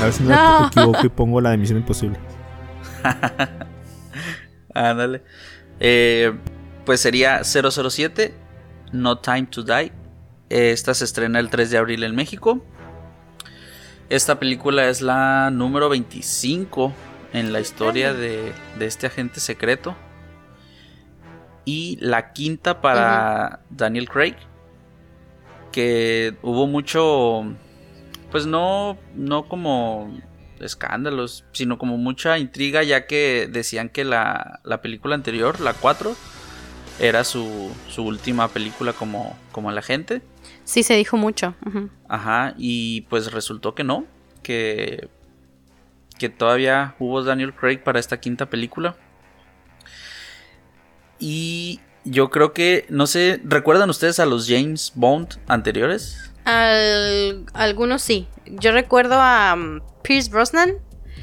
A ver si no, me equivoco y pongo la de Misión Imposible.
Ándale. Eh, pues sería 007, No Time to Die. Esta se estrena el 3 de abril en México. Esta película es la número 25 en la historia de, este agente secreto. Y la quinta para Daniel Craig. Que hubo mucho. Pues no. No como escándalos, sino como mucha intriga, ya que decían que la, película anterior, la 4, era su, su última película como, como la gente.
Sí, se dijo mucho.
Ajá, y pues resultó que no, que, que todavía hubo Daniel Craig para esta quinta película. Y yo creo que, no sé, ¿recuerdan ustedes a los James Bond anteriores?
Algunos sí. Yo recuerdo a um, Pierce Brosnan.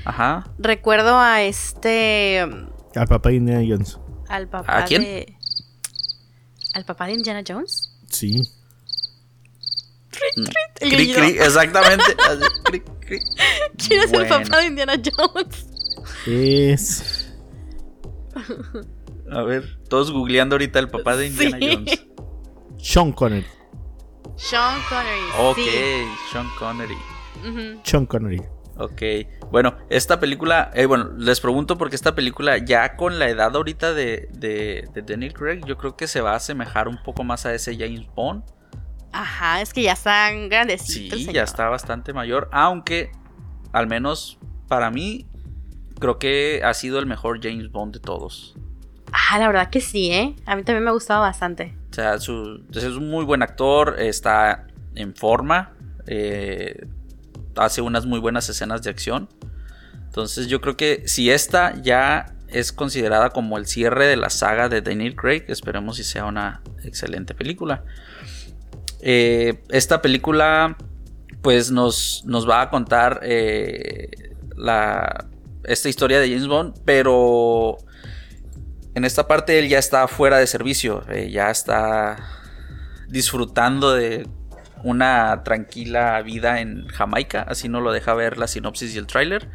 Ajá.
Recuerdo a este. Um,
al papá de Indiana Jones.
Al papá
¿A quién?
de. ¿Al papá de Indiana Jones?
Sí.
Cri, cri, exactamente.
¿Quién es el papá de Indiana Jones?
Es.
A ver, todos googleando ahorita el papá de Indiana
Sí.
Jones.
Sean Connery.
Sean Connery.
Ok,
sí.
Sean Connery.
Sean Connery.
Ok, bueno, esta película, eh, bueno, les pregunto porque esta película ya con la edad ahorita de, de, de Daniel Craig, yo creo que se va a asemejar un poco más a ese James Bond.
Ajá, es que ya están grandecitos.
Sí, ya está bastante mayor, aunque al menos para mí creo que ha sido el mejor James Bond de todos.
Ah, la verdad que sí, ¿eh? A mí también me ha gustado bastante.
O sea, su- es un muy buen actor, está en forma, eh, hace unas muy buenas escenas de acción. Entonces yo creo que si esta ya es considerada como el cierre de la saga de Daniel Craig, esperemos si sea una excelente película. Eh, esta película pues nos, nos va a contar eh, la, esta historia de James Bond, pero en esta parte él ya está fuera de servicio, eh, ya está disfrutando de una tranquila vida en Jamaica, así no lo deja ver la sinopsis y el tráiler.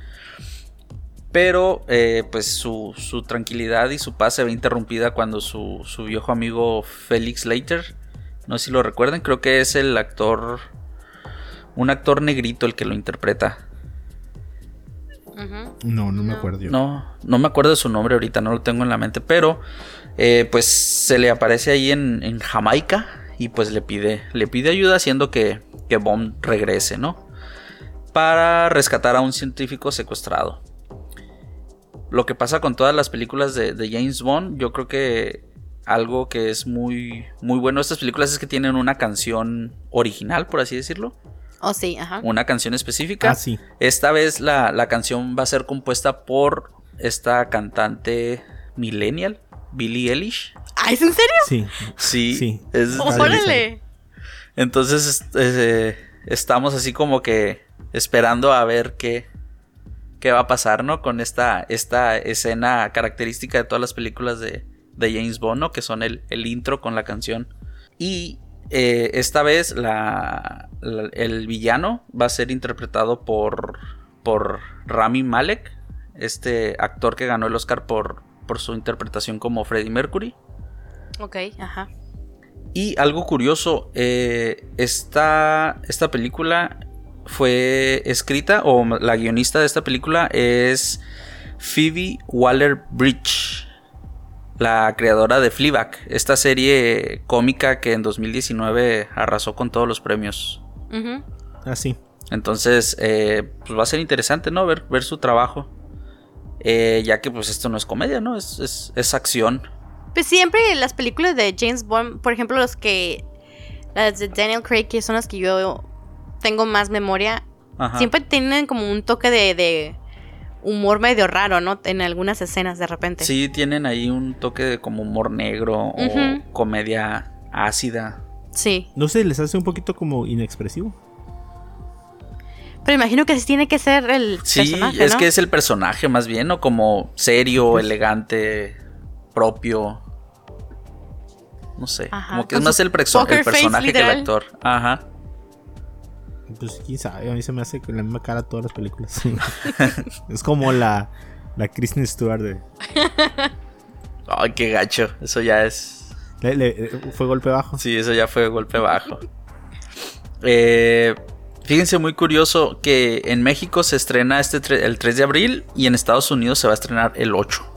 Pero eh, pues su, tranquilidad y su paz se ve interrumpida cuando su, su viejo amigo Felix Leiter, no sé si lo recuerdan, creo que es el actor, un actor negrito el que lo interpreta.
No, no me acuerdo yo.
No, no me acuerdo de su nombre ahorita, no lo tengo en la mente, pero eh, pues se le aparece ahí en, en Jamaica y pues le pide, le pide ayuda haciendo que, que Bond regrese, ¿no? Para rescatar a un científico secuestrado. Lo que pasa con todas las películas de, de James Bond, yo creo que algo que es muy, muy bueno de estas películas es que tienen una canción original, por así decirlo,
Oh, sí, ajá.
una canción específica.
Ah, sí.
Esta vez la, la canción va a ser compuesta por esta cantante millennial, Billie Eilish.
Ah, ¿es en serio?
Sí.
Sí,
Sí.
es-
Oh,
¡Órale!
entonces es- eh, estamos así como que esperando a ver qué, qué va a pasar, ¿no? Con esta, esta escena característica de todas las películas de, de James Bond, ¿no? Que son el, el intro con la canción. Y eh, esta vez la, la- el villano va a ser interpretado por, por Rami Malek, este actor que ganó el Oscar por, por su interpretación como Freddie Mercury.
Ok, ajá.
Y algo curioso, eh, esta, esta película fue escrita, o la guionista de esta película es Phoebe Waller Bridge, la creadora de Fleabag, esta serie cómica que en 2019 arrasó con todos los premios.
Ujú.
Ah, sí.
Entonces, eh, pues va a ser interesante, ¿no? Ver, ver su trabajo. Eh, ya que pues esto no es comedia, ¿no? Es, es, es acción.
Pues siempre las películas de James Bond, por ejemplo, los que. Las de Daniel Craig, que son las que yo tengo más memoria,
Ajá.
siempre tienen como un toque de, de humor medio raro, ¿no? En algunas escenas de repente.
Sí, tienen ahí un toque de como humor negro o
Ujú.
comedia ácida.
Sí.
No sé, les hace un poquito como inexpresivo.
Pero imagino que así tiene que ser el
Sí,
personaje,
es
¿no?
que es el personaje más bien, ¿no? Como serio,
Pues-
elegante, propio. No sé.
Ajá,
como que
con
es más el, personaje que el actor. Ajá.
Pues quién sabe, a mí se me hace con la misma cara todas las películas. es como la, la Kristen Stewart de.
Ay, qué gacho. Eso ya es.
le- le- fue golpe bajo.
Sí, eso ya fue golpe bajo. Eh, fíjense, muy curioso que en México se estrena este el 3 de abril y en Estados Unidos se va a estrenar el 8.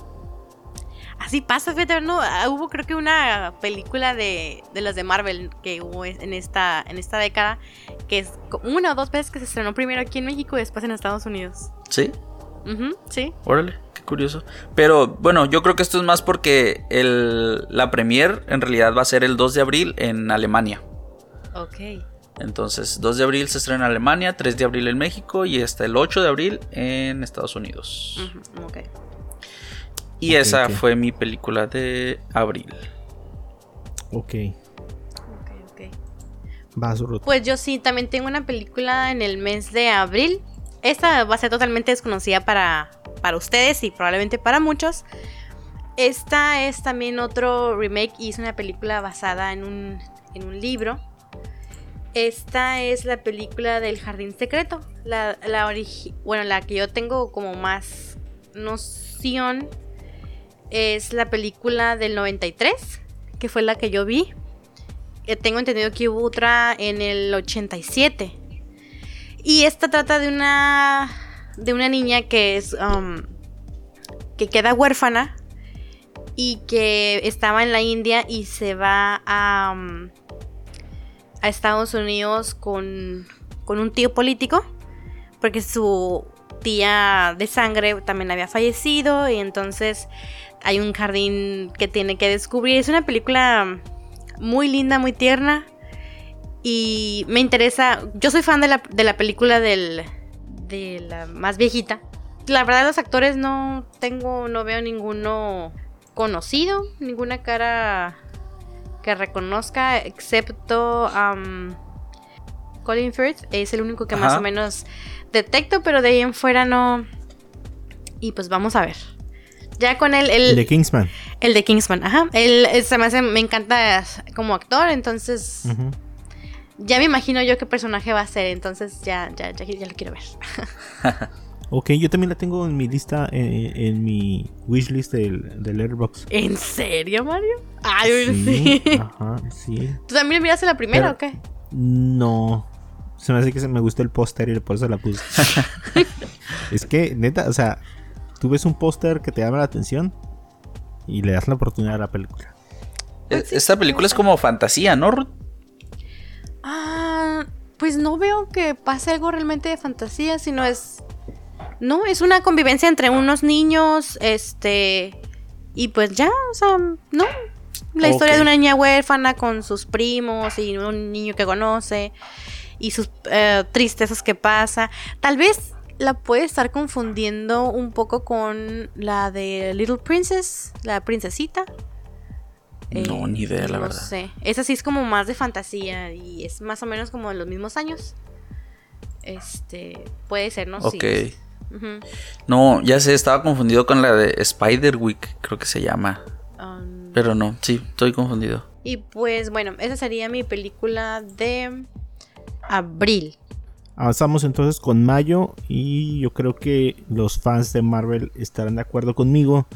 Así pasa, fíjate, no, ah, hubo creo que una película de, de las de Marvel que hubo en esta, en esta década, que es una o dos veces que se estrenó primero aquí en México y después en Estados Unidos.
¿Sí?
Sí.
Órale, qué curioso. Pero bueno, yo creo que esto es más porque el, la premier en realidad va a ser el 2 de abril en Alemania.
Ok.
Entonces, 2 de abril se estrena en Alemania, 3 de abril en México y hasta el 8 de abril en Estados Unidos.
Ujú, ok.
Y esa fue mi película de abril.
Ok.
Ok, ok.
Va su ruta.
Pues yo sí, también tengo una película en el mes de abril. Esta va a ser totalmente desconocida para, para ustedes y probablemente para muchos. Esta es también otro remake y es una película basada en un, en un libro. Esta es la película del Jardín Secreto. La, la origi- bueno, la que yo tengo como más noción es la película del 93, que fue la que yo vi. Eh, tengo entendido que hubo otra en el 87. Y esta trata de una de una niña que es um, que queda huérfana y que estaba en la India y se va a, um, a Estados Unidos con, con un tío político porque su tía de sangre también había fallecido y entonces hay un jardín que tiene que descubrir. Es una película muy linda, muy tierna y me interesa, yo soy fan de la, de la película del, de la más viejita. La verdad los actores no tengo, no veo ninguno conocido, ninguna cara que reconozca, excepto um, Colin Firth, es el único que más o menos detecto, pero de ahí en fuera no. Y pues vamos a ver. Ya con el, el,
de Kingsman.
El de Kingsman, ajá. Él, se me, hace, me encanta como actor, entonces. Ya me imagino yo qué personaje va a ser, entonces ya, ya, ya, ya lo quiero ver.
ok, yo también la tengo en mi lista, eh, en, mi wishlist del, del Airbox.
¿En serio, Mario? Ay, sí. sí. Ajá, sí. ¿Tú también miraste la primera o qué?
No. Se me hace que se me gustó el póster y por eso la puse. es que, neta, o sea, tú ves un póster que te llama la atención y le das la oportunidad a la película.
Pues esta película es como fantasía, ¿no, Ruth?
Ah, pues no veo que pase algo realmente de fantasía, sino es. No, es una convivencia entre unos niños, este. Y pues ya, o sea, no. La historia de una niña huérfana con sus primos y un niño que conoce y sus eh, tristezas que pasa. Tal vez la puede estar confundiendo un poco con la de Little Princess, la princesita.
No, ni idea, la
no
verdad.
sé. Esa sí es como más de fantasía y es más o menos como en los mismos años. Este, puede ser, ¿no?
Ok. No, ya sé, estaba confundido con la de Spiderwick, creo que se llama. Um, Pero no, sí, estoy confundido.
Y pues bueno, esa sería mi película de abril.
Avanzamos entonces con mayo y yo creo que los fans de Marvel estarán de acuerdo conmigo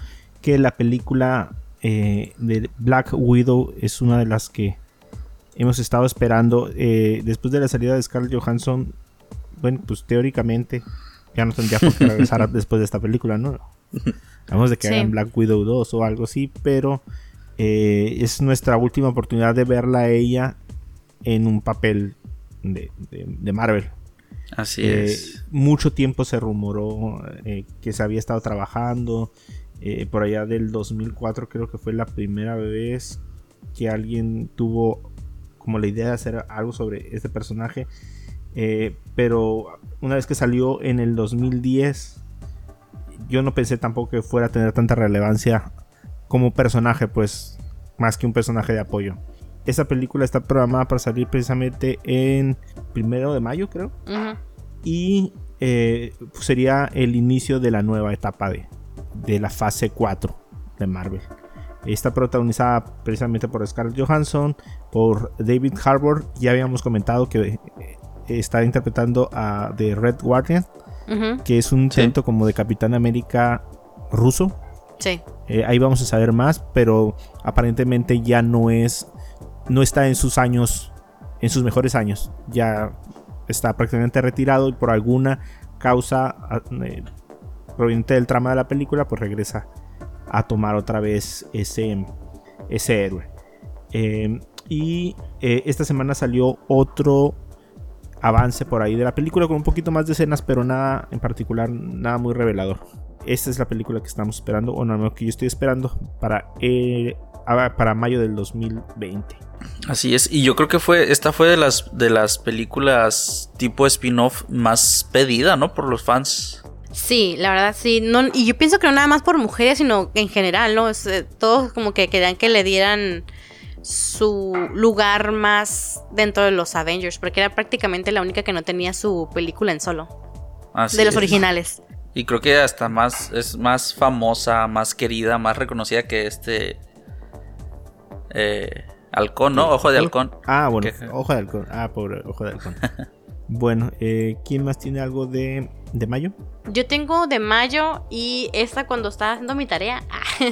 que la película eh, de Black Widow es una de las que hemos estado esperando. Eh, después de la salida de Scarlett Johansson, bueno, pues teóricamente ya no tendría por qué regresar después de esta película, ¿no? Vamos de que hagan Black Widow 2 o algo así, pero eh, es nuestra última oportunidad de verla a ella en un papel de, Marvel.
Así es.
Mucho tiempo se rumoró que se había estado trabajando. Eh, por allá del 2004 creo que fue la primera vez que alguien tuvo como la idea de hacer algo sobre este personaje. Eh, pero una vez que salió en el 2010, yo no pensé tampoco que fuera a tener tanta relevancia como personaje, pues más que un personaje de apoyo. Esta película está programada para salir precisamente en primero de mayo, creo. Y eh, sería el inicio de la nueva etapa de, de la fase 4 de Marvel. Está protagonizada precisamente por Scarlett Johansson, por David Harbour. Ya habíamos comentado que eh, está interpretando a The Red Guardian, que es un intento como de Capitán América ruso.
Sí.
Eh, ahí vamos a saber más, pero aparentemente ya no es, no está en sus años, en sus mejores años. Ya está prácticamente retirado y por alguna causa eh, proveniente del trama de la película, pues regresa a tomar otra vez ese, ese héroe. Em, y eh, esta semana salió otro avance por ahí de la película con un poquito más de escenas, pero nada en particular, nada muy revelador. Esta es la película que estamos esperando, o no, que yo estoy esperando para, eh, para mayo del 2020.
Así es, y yo creo que fue, esta fue de las, de las películas tipo spin-off más pedida, ¿no? Por los fans.
Sí, la verdad sí. No, y yo pienso que no nada más por mujeres, sino en general, ¿no? Eh, todos como que querían que le dieran su lugar más dentro de los Avengers, porque era prácticamente la única que no tenía su película en solo. de los originales.
Y creo que hasta más es más famosa, más querida, más reconocida que este eh, halcón, ¿no? Ojo de halcón.
Ah, bueno, ojo de halcón. Ah, pobre ojo de halcón. bueno, eh, ¿quién más tiene algo de de mayo?
Yo tengo de mayo y esta cuando estaba haciendo mi tarea,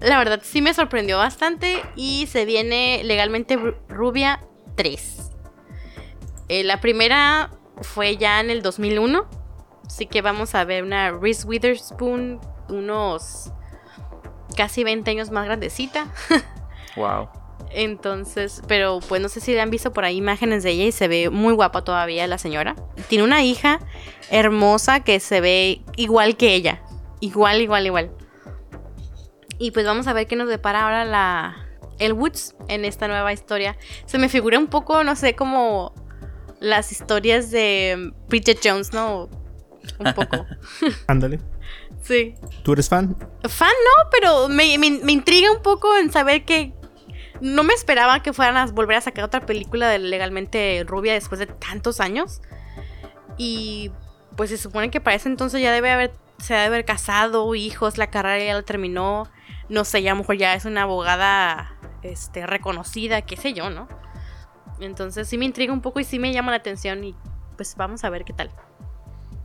la verdad sí me sorprendió bastante y se viene legalmente Rubia 3. Eh, la primera fue ya en el 2001, así que vamos a ver una Reese Witherspoon unos casi 20 años más grandecita.
wow.
Entonces, pero pues no sé si han visto por ahí imágenes de ella y se ve muy guapa todavía la señora. Tiene una hija hermosa que se ve igual que ella. Igual, igual, igual. Y pues vamos a ver qué nos depara ahora la el Woods en esta nueva historia. Se me figura un poco, no sé, como las historias de Bridget Jones, ¿no? Un poco.
Ándale.
sí.
¿Tú eres fan?
Fan no, pero me, me intriga un poco en saber que no me esperaba que fueran a volver a sacar otra película de Legalmente Rubia después de tantos años. Y pues se supone que para ese entonces ya debe haber, se debe haber casado, hijos, la carrera ya la terminó. No sé, ya a lo mejor ya es una abogada este, reconocida, qué sé yo, ¿no? Entonces sí me intriga un poco y sí me llama la atención y pues vamos a ver qué tal.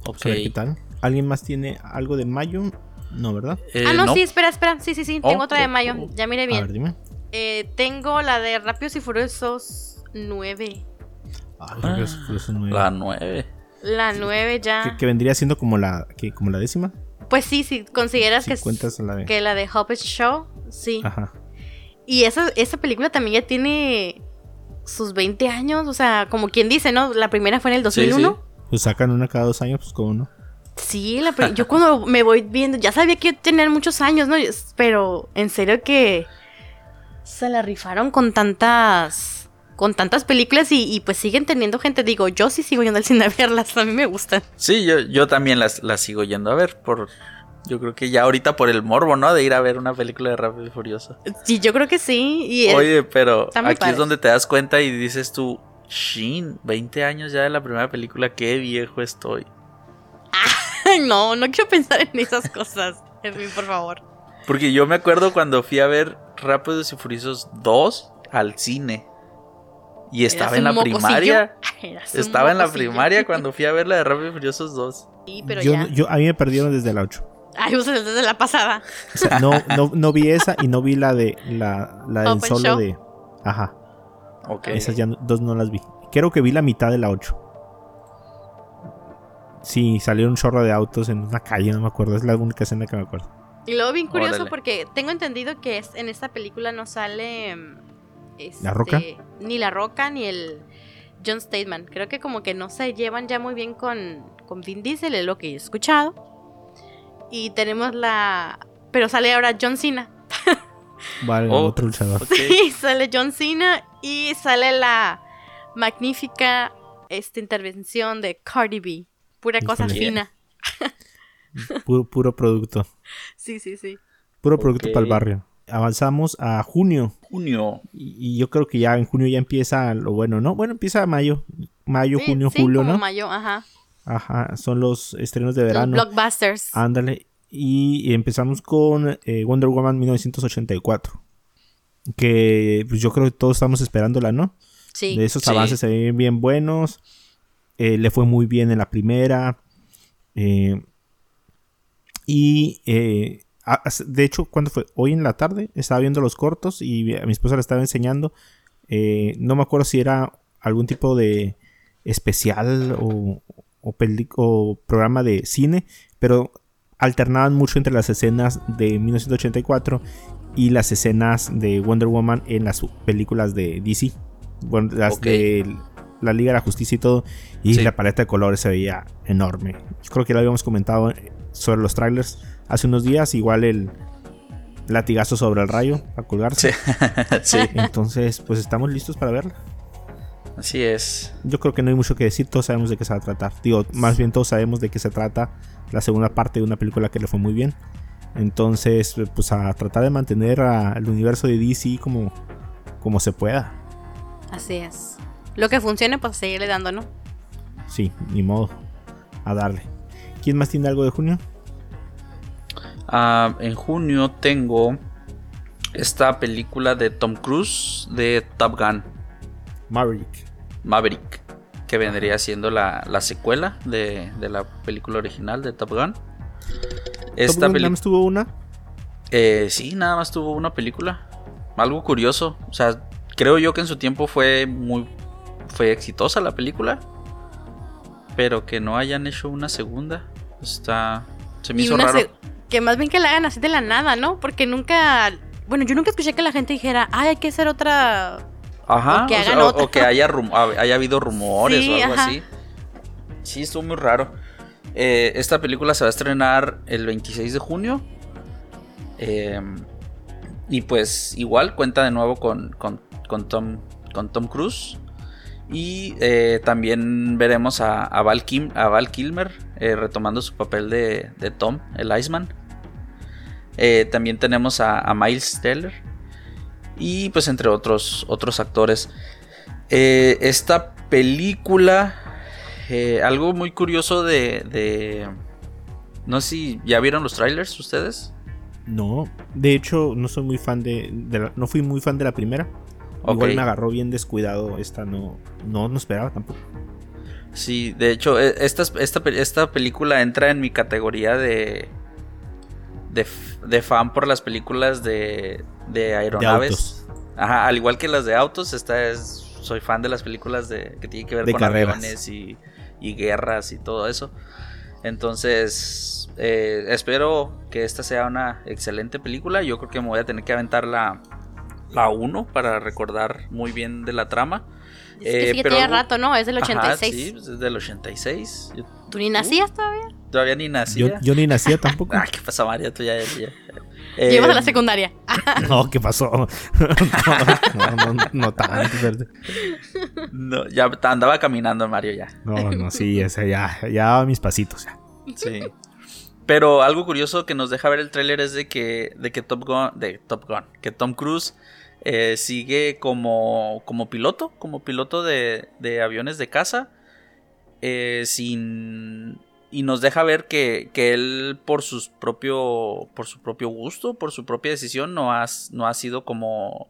Ok. ¿Qué tal? ¿Alguien más tiene algo de mayo? No, ¿verdad?
Eh, ah, no, sí, espera, espera. Sí, sí, sí. Tengo otra de mayo. Ya mire bien. A ver, dime. Eh, tengo la de Rápidos y Furiosos 9.
Ah, Rápidos y Furiosos 9. La 9.
La 9 ya.
Que, vendría siendo como la, como la décima.
Pues sí, si consideras que, la de... que la de Hobbit Show, sí. Ajá. Y esa, esa película también ya tiene sus 20 años, o sea, como quien dice, ¿no? La primera fue en el 2001.
Pues sacan una cada dos años, pues como no.
Sí, yo cuando me voy viendo, ya sabía que tener muchos años, ¿no? Pero en serio que se la rifaron con tantas con tantas películas y, pues siguen teniendo gente. Digo, yo sí sigo yendo al cine a verlas, a mí me gustan.
Sí, yo, yo también las, las sigo yendo a ver por... Yo creo que ya ahorita por el morbo, ¿no? De ir a ver una película de Rápido y Furioso.
Sí, yo creo que sí. Y
Oye, pero aquí es donde te das cuenta y dices tú, Shin, 20 años ya de la primera película, qué viejo estoy.
no, no quiero pensar en esas cosas, Edwin, por favor.
Porque yo me acuerdo cuando fui a ver Rápidos y Furiosos 2 al cine. Y estaba en la primaria. Estaba en la primaria cuando fui a ver la de Rápidos y Furiosos 2.
Sí, pero
yo, yo, a mí me perdieron desde la 8.
Ay, desde la pasada.
no, no, no, vi esa y no vi la de la, la del solo de. Ajá. Okay. Esas ya dos no las vi. Creo que vi la mitad de la 8. Sí, salió un chorro de autos en una calle, no me acuerdo. Es la única escena que me acuerdo.
Y luego bien curioso porque tengo entendido que es, en esta película no sale...
¿La Roca?
Este, ni La Roca ni el John Stateman. Creo que como que no se llevan ya muy bien con, con Vin Diesel, es lo que he escuchado. Y tenemos la... Pero sale ahora John Cena.
Vale, oh, otro luchador.
Sí, sale John Cena y sale la magnífica esta intervención de Cardi B. Pura cosa fina.
Puro, producto.
Sí, sí, sí.
Puro producto para el barrio. Avanzamos a junio.
Junio.
Y, yo creo que ya en junio ya empieza lo bueno, ¿no? Bueno, empieza mayo. Mayo, junio, julio, ¿no?
mayo, ajá.
Ajá, son los estrenos de verano.
Los blockbusters.
Ándale. Y empezamos con eh, Wonder Woman 1984. Que pues yo creo que todos estamos esperándola, ¿no?
Sí.
De esos avances se ven bien buenos. Eh, le fue muy bien en la primera. Eh, y eh, de hecho, cuando fue? Hoy en la tarde estaba viendo los cortos y a mi esposa le estaba enseñando. Eh, no me acuerdo si era algún tipo de especial o, o, programa de cine, pero alternaban mucho entre las escenas de 1984 y las escenas de Wonder Woman en las películas de DC. Bueno, las de la Liga de la Justicia y todo. Y la paleta de colores se veía enorme. creo que lo habíamos comentado sobre los trailers hace unos días. Igual el latigazo sobre el rayo a colgarse. Sí. Entonces, pues estamos listos para verla.
Así es.
Yo creo que no hay mucho que decir, todos sabemos de qué se va a tratar. Digo, más bien todos sabemos de qué se trata la segunda parte de una película que le fue muy bien. Entonces, pues a tratar de mantener al universo de DC como, como se pueda.
Así es. Lo que funcione, pues seguirle dando, ¿no?
Sí, ni modo. A darle. ¿Quién más tiene algo de junio?
Ah, en junio tengo esta película de Tom Cruise de Top Gun.
Maverick.
Maverick. que vendría siendo la, la secuela de, de, la película original de Top Gun.
Esta ¿Top Gun nada más tuvo una?
Eh, sí, nada más tuvo una película. Algo curioso. O sea, creo yo que en su tiempo fue muy. fue exitosa la película. Pero que no hayan hecho una segunda. Está. Se me hizo raro.
Que más bien que la hagan así de la nada, ¿no? Porque nunca. Bueno, yo nunca escuché que la gente dijera, ay, hay que hacer otra
Ajá, o que, haya, haya habido rumores o algo así. Sí, estuvo muy raro. Eh, esta película se va a estrenar el 26 de junio. Em, y pues igual cuenta de nuevo con, Tom, con Tom Cruise. Y eh, también veremos a, Val, Kilmer eh, retomando su papel de, Tom, el Iceman. también tenemos a, Miles Teller y pues entre otros, otros actores. Eh, esta película, eh, algo muy curioso de, No sé si ya vieron los trailers ustedes.
No, de hecho no soy muy fan de, no fui muy fan de la primera. Igual me agarró bien descuidado esta, no, no, no esperaba tampoco.
Sí, de hecho, e, esta, esta, esta película entra en mi categoría de, de, fan por las películas de, de aeronaves. Ajá, al igual que las de autos, esta es. Soy fan de las películas de que tienen que ver con aviones y, guerras y todo eso. Entonces, eh, espero que esta sea una excelente película. Yo creo que me voy a tener que aventar la, la 1 para recordar muy bien de la trama.
Es que eh, tiene rato, ¿no? Es del 86. sí,
pues, es del 86.
¿Tú ni nacías todavía?
Todavía ni nacía.
Yo, ni nacía tampoco.
ah, ¿qué pasa, María? Tú ya. ya,
Llevas a la eh, secundaria.
no, ¿qué pasó? no, no, no, tanto.
No, ya andaba caminando, Mario, ya.
No, no, sí, ese, ya, ya mis pasitos, ya.
Sí. Pero algo curioso que nos deja ver el tráiler es de que, de que Top Gun, de Top Gun, que Tom Cruise eh, sigue como, como piloto, como piloto de, de aviones de caza, eh, sin y nos deja ver que, que, él por sus propio por su propio gusto por su propia decisión no ha, no ha sido como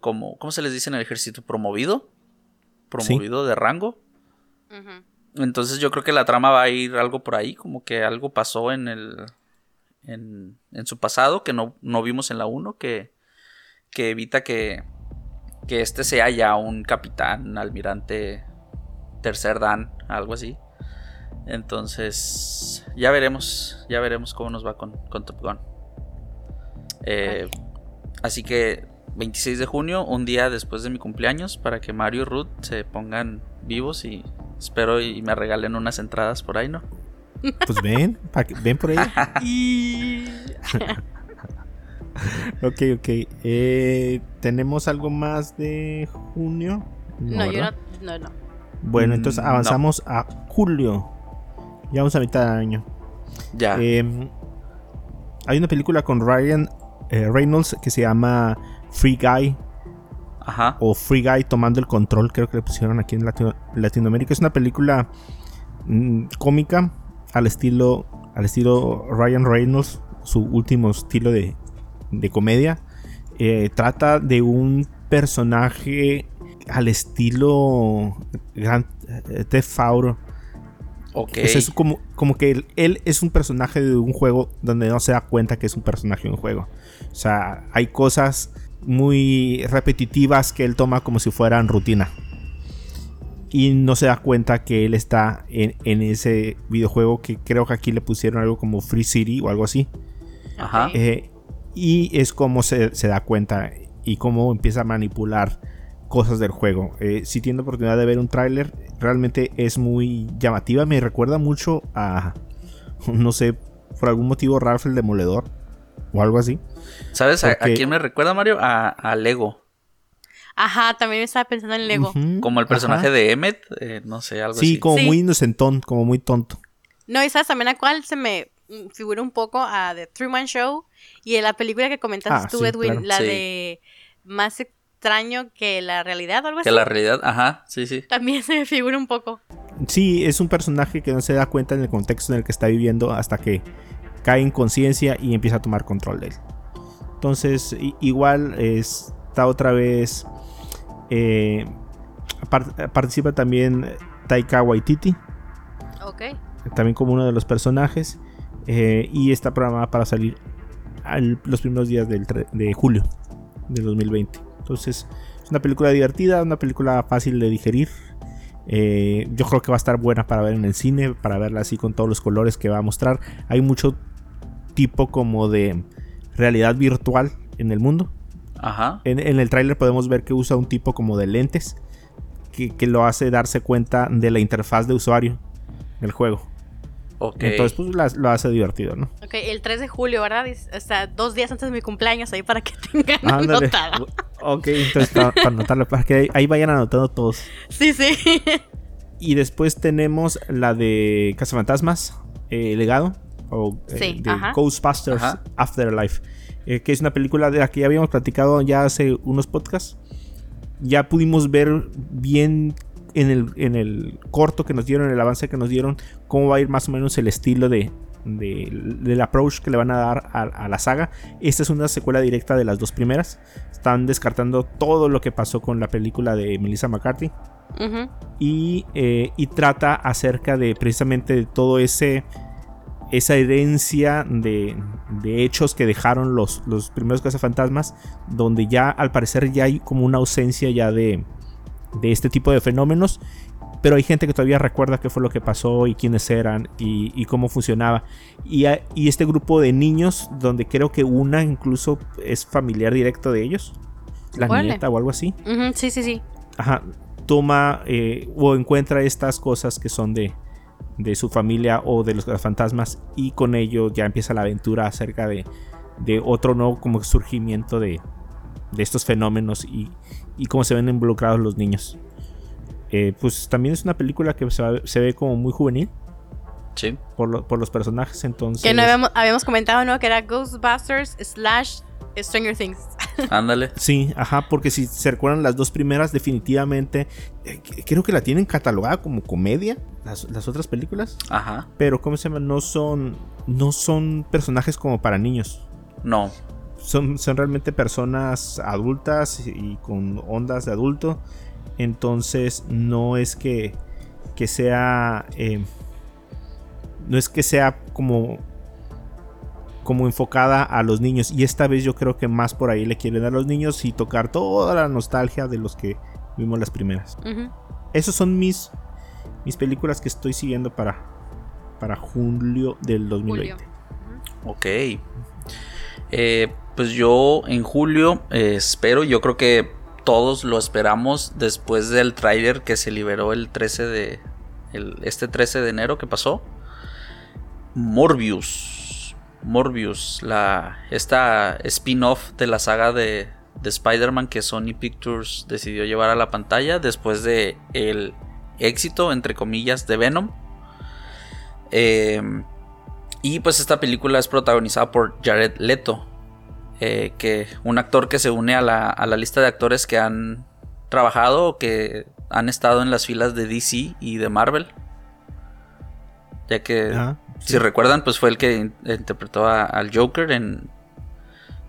como cómo se les dice en el ejército promovido promovido de rango entonces yo creo que la trama va a ir algo por ahí como que algo pasó en el en, en su pasado que no, no vimos en la 1 que que evita que, que este sea ya un capitán, almirante, tercer dan, algo así. Entonces, ya veremos, ya veremos cómo nos va con, con Top Gun. Eh, así que 26 de junio, un día después de mi cumpleaños, para que Mario y Ruth se pongan vivos y espero y me regalen unas entradas por ahí, ¿no?
Pues ven, ven por ahí. ok, ok. Eh, ¿Tenemos algo más de junio?
No, yo no, no,
Bueno, entonces mm, avanzamos a julio. Ya vamos a mitad de año.
Ya.
Em, hay una película con Ryan eh, Reynolds que se llama Free Guy.
Ajá.
O Free Guy tomando el control, creo que le pusieron aquí en Latinoamérica. Es una película mm, cómica al estilo, al estilo Ryan Reynolds, su último estilo de, de comedia. Eh, trata de un personaje al estilo Grand eh, Theft Auto. es como, como que él, es un personaje de un juego donde no se da cuenta que es un personaje de un juego. O sea, hay cosas muy repetitivas que él toma como si fueran rutina. Y no se da cuenta que él está en, ese videojuego que creo que aquí le pusieron algo como Free City o algo así.
Ajá.
Eh, y es como se, da cuenta y cómo empieza a manipular cosas del juego. Eh, si tiene oportunidad de ver un tráiler, realmente es muy llamativa. Me recuerda mucho a, no sé, por algún motivo, Ralph el Demoledor o algo así.
¿Sabes a, quién me recuerda, Mario? A, Lego.
Ajá, también estaba pensando en Lego.
como el personaje de Emmet, eh, no sé, algo
así.
Sí,
como muy inocentón, como muy tonto.
No, y sabes también a cuál se me figura un poco a The Truman Show y en la película que comentaste ah, tú, Edwin, la de más extraño que la realidad o algo
así.
Que
la realidad, ajá, sí, sí.
También se me figura un poco.
Sí, es un personaje que no se da cuenta en el contexto en el que está viviendo hasta que cae en conciencia y empieza a tomar control de él. Entonces, igual está otra vez eh, participa también Taika Waititi.
Ok.
También como uno de los personajes. Eh, y está programada para salir los primeros días de julio del 2020. Entonces, es una película divertida, una película fácil de digerir. Eh, yo creo que va a estar buena para ver en el cine, para verla así con todos los colores que va a mostrar. Hay mucho tipo como de realidad virtual en el mundo.
Ajá.
En, el tráiler podemos ver que usa un tipo como de lentes que, lo hace darse cuenta de la interfaz de usuario del juego. Entonces, pues lo hace divertido, ¿no?
Ok, el 3 de julio, ¿verdad? O sea, dos días antes de mi cumpleaños, ahí para que tengan anotado.
Ok, entonces para, anotarlo, para que ahí vayan anotando todos.
Sí, sí.
Y después tenemos la de Cazafantasmas, eh, Legado, o eh, de Ghostbusters Afterlife, eh, que es una película de la que ya habíamos platicado ya hace unos podcasts. Ya pudimos ver bien en el, en el corto que nos dieron, el avance que nos dieron, cómo va a ir más o menos el estilo de, del approach que le van a dar a, la saga. Esta es una secuela directa de las dos primeras. Están descartando todo lo que pasó con la película de Melissa McCarthy. y, eh, y, trata acerca de precisamente de todo ese esa herencia de, de, hechos que dejaron los, los primeros cazafantasmas, donde ya al parecer ya hay como una ausencia ya de, de este tipo de fenómenos. Pero hay gente que todavía recuerda qué fue lo que pasó y quiénes eran y, cómo funcionaba. Y, y, este grupo de niños, donde creo que una incluso es familiar directo de ellos, la nieta o algo así.
sí, sí, sí.
Ajá, toma eh, o encuentra estas cosas que son de, de su familia o de los fantasmas y con ello ya empieza la aventura acerca de, de otro nuevo como surgimiento de, de estos fenómenos y, y cómo se ven involucrados los niños. Eh, pues también es una película que se, ve como muy juvenil.
Sí.
Por, por, los personajes, entonces.
Que no habíamos, comentado, ¿no? Que era Ghostbusters slash Stranger Things.
Ándale.
sí, ajá, porque si se recuerdan las dos primeras, definitivamente. Eh, creo que la tienen catalogada como comedia, las, las, otras películas.
Ajá.
Pero, ¿cómo se llama? No son. No son personajes como para niños.
No
son, realmente personas adultas y con ondas de adulto. Entonces no es que, que sea... Eh, no es que sea como como enfocada a los niños y esta vez yo creo que más por ahí le quieren a los niños y tocar toda la nostalgia de los que vimos las primeras. Esos son mis mis películas que estoy siguiendo para para julio del 2020.
Ok. Eh, pues yo en julio eh, espero, yo creo que todos lo esperamos después del trailer que se liberó el 13 de este 13 de enero que pasó. Morbius. Morbius, la esta spin-off de la saga de, de Spider-Man que Sony Pictures decidió llevar a la pantalla después de el éxito entre comillas de Venom. Eh, y pues esta película es protagonizada por Jared Leto, eh, que un actor que se une a la, lista de actores que han trabajado o que han estado en las filas de DC y de Marvel. Ya que, si recuerdan, pues fue el que interpretó al Joker en,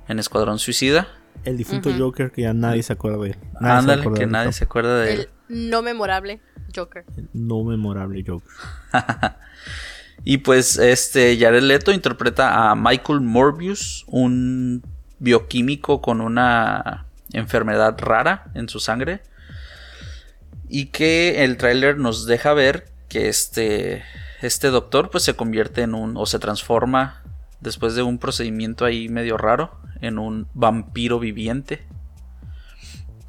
en Escuadrón Suicida.
El difunto Joker que ya nadie se acuerda de él.
Ándale, que nadie se acuerda de él.
El no memorable Joker.
El no memorable Joker.
y pues este Jared Leto interpreta a Michael Morbius, un bioquímico con una enfermedad rara en su sangre. Y que el tráiler nos deja ver que este, este doctor pues se convierte en un o se transforma después de un procedimiento ahí medio raro en un vampiro viviente.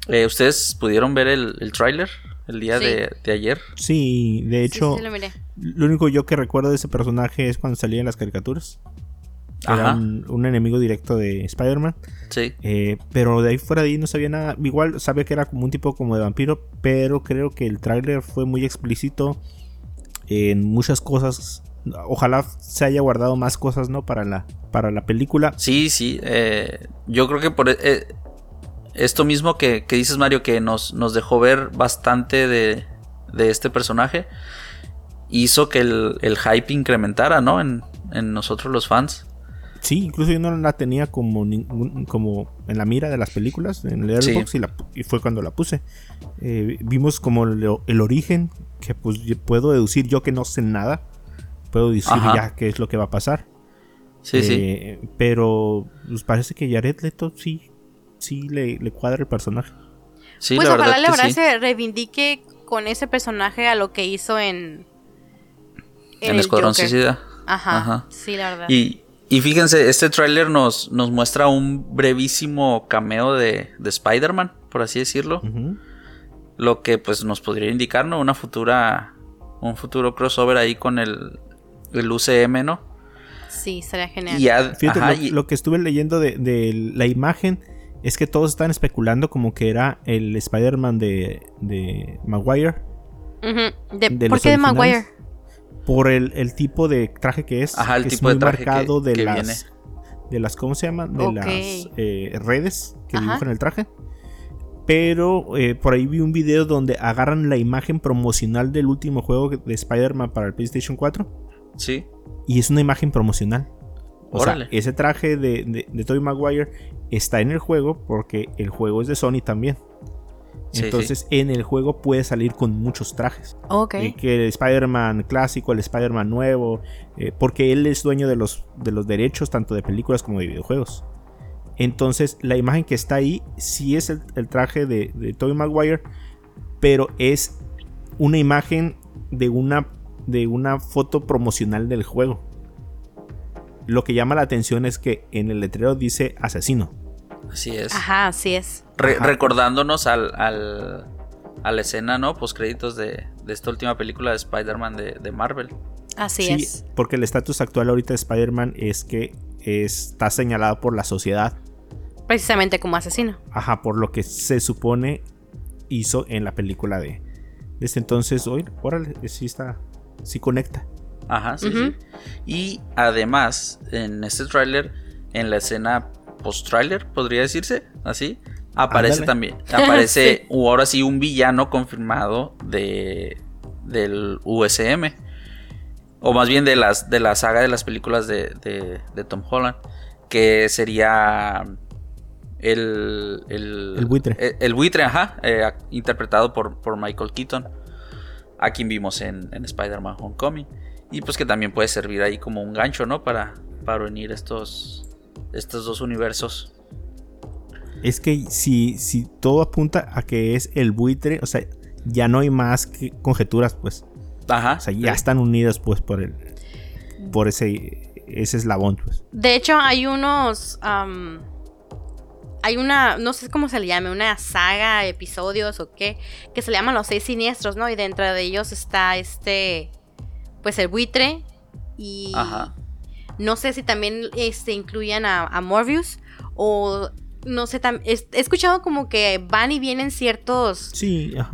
Eh, ¿Ustedes pudieron ver el, el tráiler el día de, ayer?
Sí, de hecho, lo, único yo que recuerdo de ese personaje es cuando salía en las caricaturas era un, enemigo directo de Spider-Man.
Sí.
Eh, pero de ahí fuera de ahí no sabía nada. Igual sabía que era como un tipo como de vampiro, pero creo que el tráiler fue muy explícito en muchas cosas. Ojalá se haya guardado más cosas, ¿no? Para la, para la película.
Sí, sí. Eh, yo creo que por eh, esto mismo que, dices, Mario, que nos, nos dejó ver bastante de, de este personaje, hizo que el, el hype incrementara, ¿no? En, en nosotros los fans.
Sí, incluso yo no la tenía como, como en la mira de las películas, en el Airbox, y, fue cuando la puse. Eh, vimos como el, origen, que pues puedo deducir yo que no sé nada. Puedo decir ya qué es lo que va a pasar.
Sí, sí. Eh,
pero pues parece que Jared Leto sí, sí le, cuadra el personaje.
Sí, pues ojalá la verdad se reivindique con ese personaje a lo que hizo en...
En, el Escuadrón Suicida.
Ajá, sí, la verdad.
Y, y fíjense, este tráiler nos, nos muestra un brevísimo cameo de, de Spider-Man, por así decirlo. Lo que pues nos podría indicar, ¿no? Una futura. Un futuro crossover ahí con el, el UCM, ¿no?
Sí, sería genial.
Fíjate, lo, que estuve leyendo de, la imagen es que todos están especulando como que era el Spider-Man de, de Maguire.
¿Por qué de Maguire?
Por el, tipo de traje que es.
Ajá, el
que
tipo
es
muy de
marcado de las. De las, ¿cómo se llaman? De las eh, redes que dibujan el traje. Pero eh, por ahí vi un video donde agarran la imagen promocional del último juego de Spider-Man para el PlayStation 4.
Sí.
Y es una imagen promocional. O sea, ese traje de, de, de Tobey Maguire está en el juego porque el juego es de Sony también. Entonces en el juego puede salir con muchos trajes.
Ok.
Eh, que el Spider-Man clásico, el Spider-Man nuevo, eh, porque él es dueño de los, de los derechos tanto de películas como de videojuegos. Entonces la imagen que está ahí sí es el, traje de, de Tobey Maguire, pero es una imagen de una, de una foto promocional del juego. Lo que llama la atención es que en el letrero dice asesino.
Así es.
Ajá, así es.
Recordándonos al, al, a la escena, ¿no? Post créditos de, esta última película de Spider-Man de, Marvel.
Así es.
Porque el estatus actual ahorita de Spider-Man es que está señalado por la sociedad.
Precisamente como asesino.
Ajá, por lo que se supone hizo en la película de. Desde entonces, hoy, órale, sí está. Sí conecta.
Ajá, sí, sí. Y además, en este tráiler, en la escena post-trailer, podría decirse, así. Aparece también, aparece ahora sí un villano confirmado de del USM. O más bien de las de la saga de las películas de, de, Tom Holland. Que sería el,
el, buitre.
E, el, buitre, ajá. Eh, interpretado por, por, Michael Keaton. A quien vimos en, en Spider-Man Homecoming. Y pues que también puede servir ahí como un gancho, ¿no? Para, para unir estos, estos dos universos.
Es que si, si todo apunta a que es el buitre, o sea, ya no hay más que conjeturas, pues.
Ajá.
O sea, ya están unidas, pues, por el. Por ese. Ese eslabón, pues.
De hecho, hay unos. hay una. No sé cómo se le llame, una saga, episodios o qué. Que se le llaman los seis siniestros, ¿no? Y dentro de ellos está este. Pues el buitre. Y.
Ajá.
No sé si también este, incluyan a, Morbius o no sé, he, escuchado como que van y vienen ciertos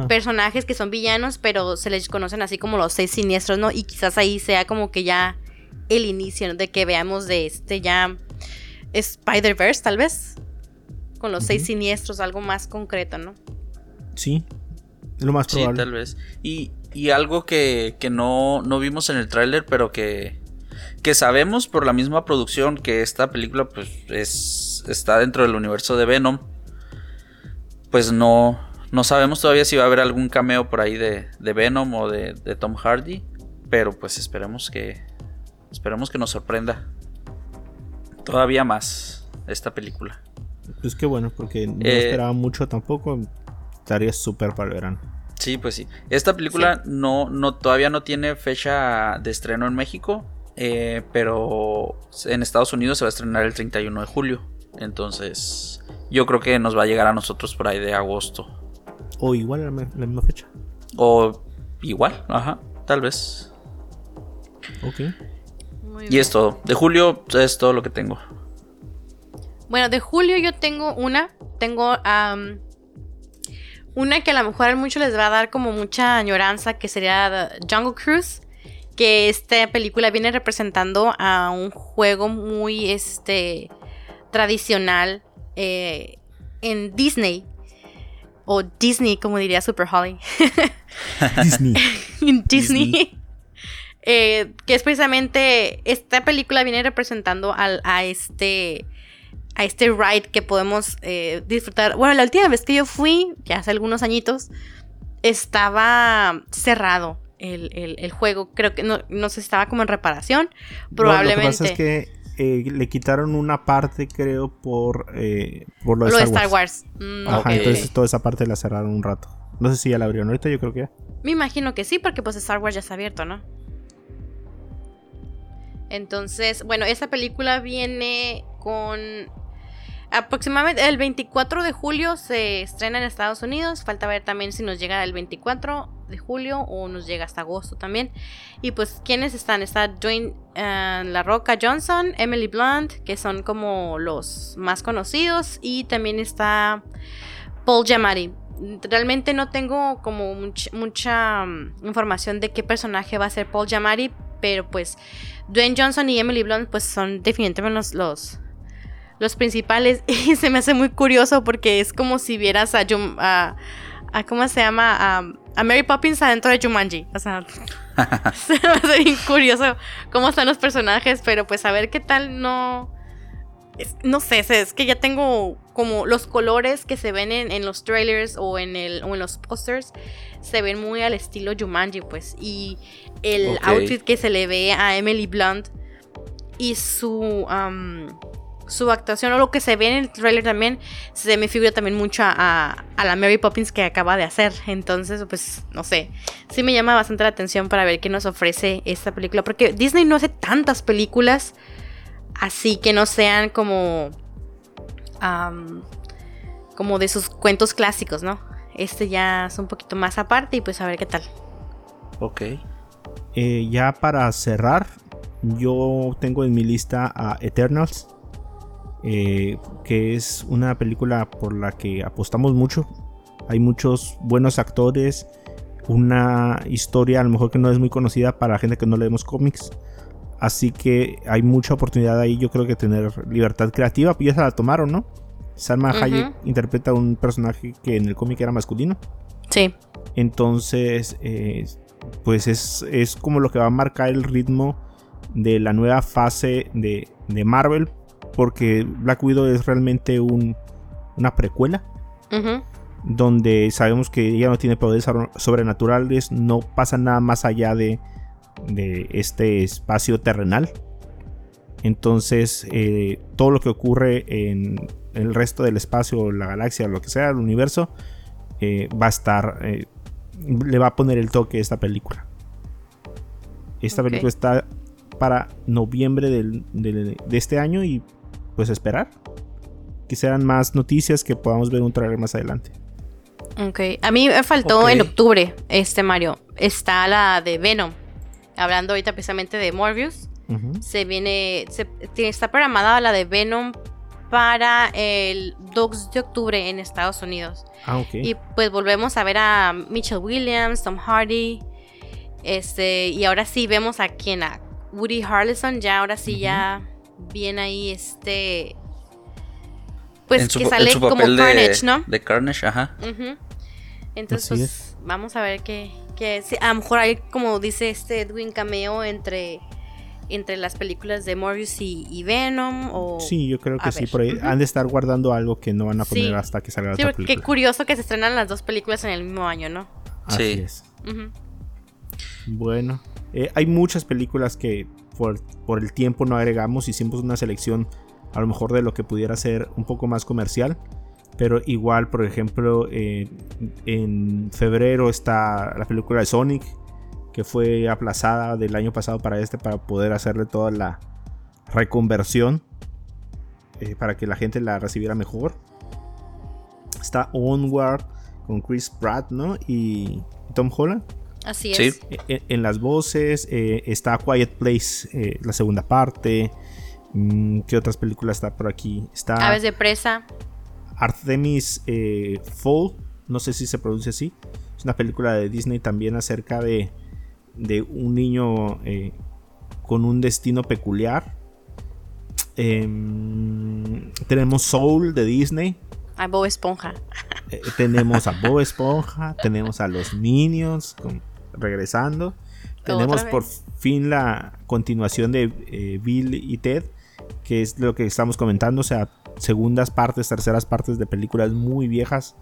personajes que son villanos, pero se les conocen así como los seis siniestros, ¿no? Y quizás ahí sea como que ya el inicio de que veamos de este ya Spider-Verse, tal vez. Con los seis siniestros, algo más concreto, ¿no?
Sí, lo más probable.
Sí, tal vez. Y, y algo que, que no, no vimos en el tráiler, pero que, que sabemos por la misma producción que esta película pues es, está dentro del universo de Venom, pues no, no sabemos todavía si va a haber algún cameo por ahí de, Venom o de, Tom Hardy, pero pues esperemos que, esperemos que nos sorprenda todavía más esta película.
Pues qué bueno, porque no eh, esperaba mucho tampoco, estaría súper para el verano.
Sí, pues sí. Esta película no, no, todavía no tiene fecha de estreno en México. Eh, pero en Estados Unidos se va a estrenar el 31 de julio. Entonces, yo creo que nos va a llegar a nosotros por ahí de agosto.
O igual la, misma fecha.
O igual, ajá, tal vez.
Ok.
y es todo. De julio es todo lo que tengo.
Bueno, de julio yo tengo una. Tengo una que a lo mejor a muchos les va a dar como mucha añoranza, que sería Jungle Cruise que esta película viene representando a un juego muy este, tradicional eh, en Disney. O Disney, como diría Super Holly.
Disney.
en Disney. eh, que es precisamente esta película viene representando al, a este a este ride que podemos eh, disfrutar. Bueno, la última vez que yo fui, ya hace algunos añitos, estaba cerrado el, juego. Creo que no, no sé, estaba como en reparación. Probablemente. lo que pasa
es que eh, le quitaron una parte, creo, por, eh, por
lo de Star, Wars.
Mm, Ajá, entonces toda esa parte la cerraron un rato. No sé si ya la abrieron ahorita, yo creo que ya.
Me imagino que sí, porque pues Star Wars ya está abierto, ¿no? Entonces, bueno, esa película viene con Aproximadamente el 24 de julio se estrena en Estados Unidos. Falta ver también si nos llega el 24 de julio o nos llega hasta agosto también. Y pues, ¿quiénes están? Está Dwayne eh, La Roca Johnson, Emily Blunt, que son como los más conocidos. Y también está Paul Giamatti. Realmente no tengo como mucha mm, información de qué personaje va a ser Paul Giamatti. Pero pues Dwayne Johnson y Emily Blunt pues son definitivamente los principales. Y se me hace muy curioso porque es como si vieras a, a, a ¿cómo se llama? A, Mary Poppins adentro de Jumanji. O sea, se me hace bien curioso cómo están los personajes, pero pues a ver qué tal no... no sé, es que ya tengo como los colores que se ven en, los trailers o en, el, o en los posters se ven muy al estilo Jumanji, pues. Y el outfit que se le ve a Emily Blunt y su su actuación o lo que se ve en el trailer también se me figura también mucho a, la Mary Poppins que acaba de hacer. Entonces, pues, no sé. Sí me llama bastante la atención para ver qué nos ofrece esta película. Porque Disney no hace tantas películas así que no sean como. como de sus cuentos clásicos, ¿no? Este ya es un poquito más aparte y pues a ver qué tal.
Ok.
Eh, ya para cerrar, yo tengo en mi lista a Eternals. Eh, que es una película por la que apostamos mucho. Hay muchos buenos actores, una historia a lo mejor que no es muy conocida para gente que no leemos cómics. Así que hay mucha oportunidad ahí, yo creo que tener libertad creativa, pues ya se la tomaron, ¿no? Salma Hayek interpreta un personaje que en el cómic era masculino.
Sí.
Entonces, eh, pues es, es, como lo que va a marcar el ritmo de la nueva fase de, de Marvel porque Black Widow es realmente una precuela. Donde sabemos que ella no tiene poderes sobrenaturales, no pasa nada más allá de, este espacio terrenal. Entonces, eh, todo lo que ocurre en el resto del espacio, la galaxia, lo que sea, el universo, eh, va a estar. Eh, le va a poner el toque a esta película. Esta película está para noviembre de este año y pues esperar. Que sean más noticias que podamos ver un trailer más adelante.
Ok, a mí me faltó en octubre, este Mario. Está la de Venom. Hablando ahorita precisamente de Morbius. Se viene, se, está programada la de Venom para el 2 de octubre en Estados Unidos.
Ah,
y pues volvemos a ver a Mitchell Williams, Tom Hardy. Este, y ahora sí vemos a quien, a Woody Harrelson, ya ahora sí ya bien ahí este pues que sale como Carnage, ¿no?
De Carnage, ajá.
Entonces, pues, vamos a ver qué, a lo mejor hay como dice este Edwin cameo entre entre las películas de Morbius y, Venom o
Sí, yo creo que sí, por ahí han de estar guardando algo que no van a poner hasta que salga la película.
Qué curioso que se estrenan las dos películas en el mismo año, ¿no?
Así sí. es. Bueno, eh, hay muchas películas que por, el tiempo no agregamos, hicimos una selección a lo mejor de lo que pudiera ser un poco más comercial. Pero igual, por ejemplo, en febrero está la película de Sonic, que fue aplazada del año pasado para este, para poder hacerle toda la reconversión, eh, para que la gente la recibiera mejor. Está Onward con Chris Pratt, ¿no? Y Tom Holland.
Así es.
E, en, las voces eh, está Quiet Place, eh, la segunda parte. Mm, ¿Qué otras películas está por aquí? Está
Aves de presa.
Artemis eh, Fall, no sé si se produce así. Es una película de Disney también acerca de, de un niño con un destino peculiar. Em, tenemos Soul de Disney.
A Bob Esponja.
tenemos a Bob Esponja, tenemos a los Minions con regresando. Tenemos por fin la continuación de eh, Bill y Ted, que es lo que estamos comentando, o sea, segundas partes, terceras partes de películas muy viejas.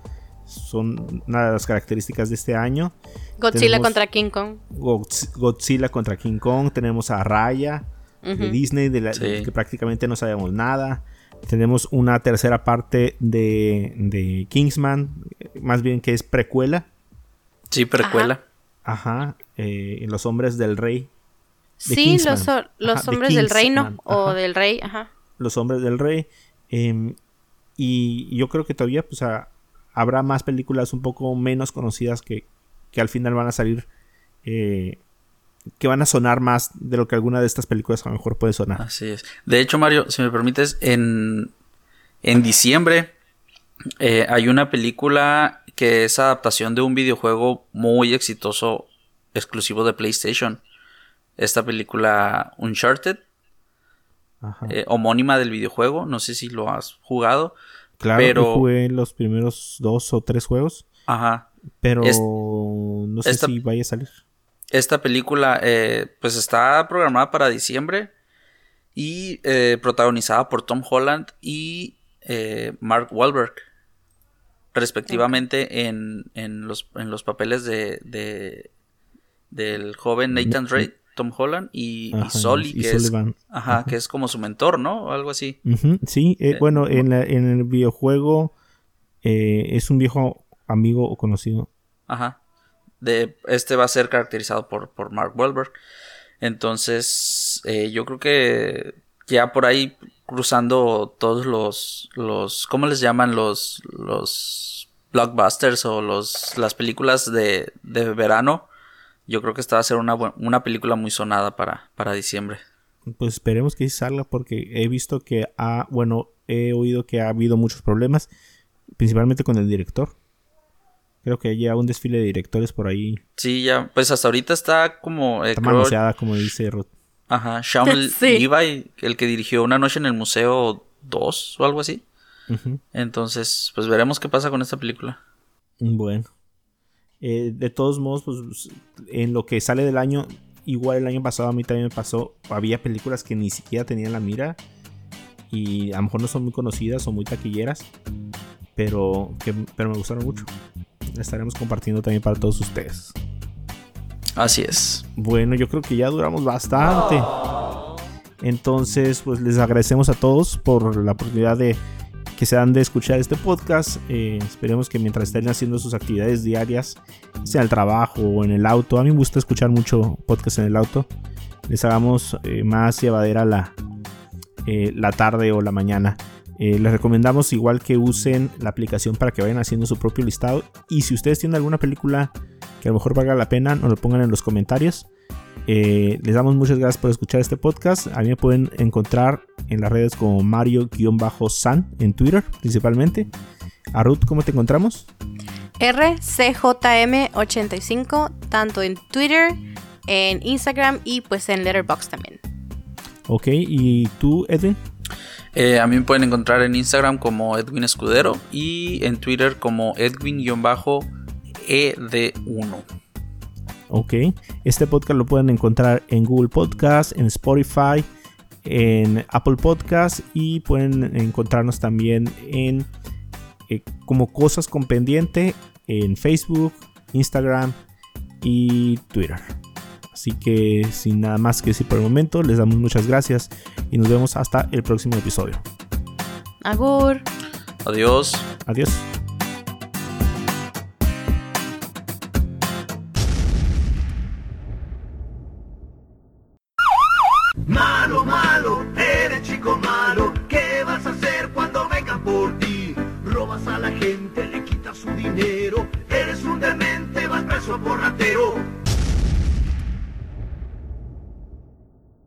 Son una de las características de este año.
Godzilla contra King Kong.
Godzilla contra King Kong. Tenemos a Raya de Disney, de, la, que prácticamente no sabemos nada. Tenemos una tercera parte de, de, Kingsman, más bien que es precuela.
Sí, precuela.
Ajá, eh, Los Hombres del Rey.
sí, los, los Hombres del Reino o del Rey, ajá.
Los Hombres del Rey. Em, y yo creo que todavía pues, habrá más películas un poco menos conocidas que, que al final van a salir eh, que van a sonar más de lo que alguna de estas películas a lo mejor puede sonar.
Así es. De hecho, Mario, si me permites, en, en diciembre eh, hay una película que es adaptación de un videojuego muy exitoso, exclusivo de PlayStation. Esta película Uncharted, eh, homónima del videojuego, no sé si lo has jugado.
Claro, pero... jugué los primeros dos o tres juegos.
Ajá.
Pero no sé si vaya a salir.
Esta película eh, pues está programada para diciembre y eh, protagonizada por Tom Holland y Mark Wahlberg respectivamente en, en, los, en los papeles de, del joven Nathan Drake, Tom Holland y, Soli, que, es, ajá, que es como su mentor, ¿no? O algo así.
Sí, bueno, en, en el videojuego es un viejo amigo o conocido.
Ajá de este va a ser caracterizado por, por Mark Wahlberg. Entonces, eh, yo creo que ya por ahí cruzando todos los, los ¿cómo les llaman? Los, los blockbusters o los, las películas de, de verano. Yo creo que esta va a ser una, una película muy sonada para, para diciembre.
Pues esperemos que salga porque he visto que ha, bueno, he oído que ha habido muchos problemas, principalmente con el director. Creo que ya un desfile de directores por ahí.
Sí, ya, pues hasta ahorita está como...
Eh, está manoseada, como dice Ruth.
Ajá, Sean Levi, el que dirigió Una noche en el Museo 2 o algo así. Entonces, pues veremos qué pasa con esta película.
Bueno. Eh, de todos modos, pues en lo que sale del año, igual el año pasado a mí también me pasó, había películas que ni siquiera tenían la mira y a lo mejor no son muy conocidas o muy taquilleras, pero, que, pero me gustaron mucho estaremos compartiendo también para todos ustedes.
Así es.
Bueno, yo creo que ya duramos bastante. Entonces, pues les agradecemos a todos por la oportunidad de que se dan de escuchar este podcast. Eh, esperemos que mientras estén haciendo sus actividades diarias, sea el trabajo o en el auto, a mí me gusta escuchar mucho podcast en el auto, les hagamos eh, más llevadera la, eh, la tarde o la mañana. Eh, les recomendamos igual que usen la aplicación para que vayan haciendo su propio listado. Y si ustedes tienen alguna película que a lo mejor valga la pena, nos lo pongan en los comentarios. Eh, les damos muchas gracias por escuchar este podcast. A mí me pueden encontrar en las redes como Mario-San en Twitter principalmente. A Ruth, ¿cómo te encontramos?
RCJM85, tanto en Twitter, en Instagram y pues en Letterboxd también.
Ok, ¿y tú, Edwin?
Eh, a mí me pueden encontrar en Instagram como Edwin Escudero y en Twitter como Edwin-ED1.
Ok, este podcast lo pueden encontrar en Google Podcast, en Spotify, en Apple Podcast y pueden encontrarnos también en eh, como cosas con pendiente en Facebook, Instagram y Twitter. Así que sin nada más que decir por el momento, les damos muchas gracias y nos vemos hasta el próximo episodio.
Agur.
Adiós.
Adiós.
Robas a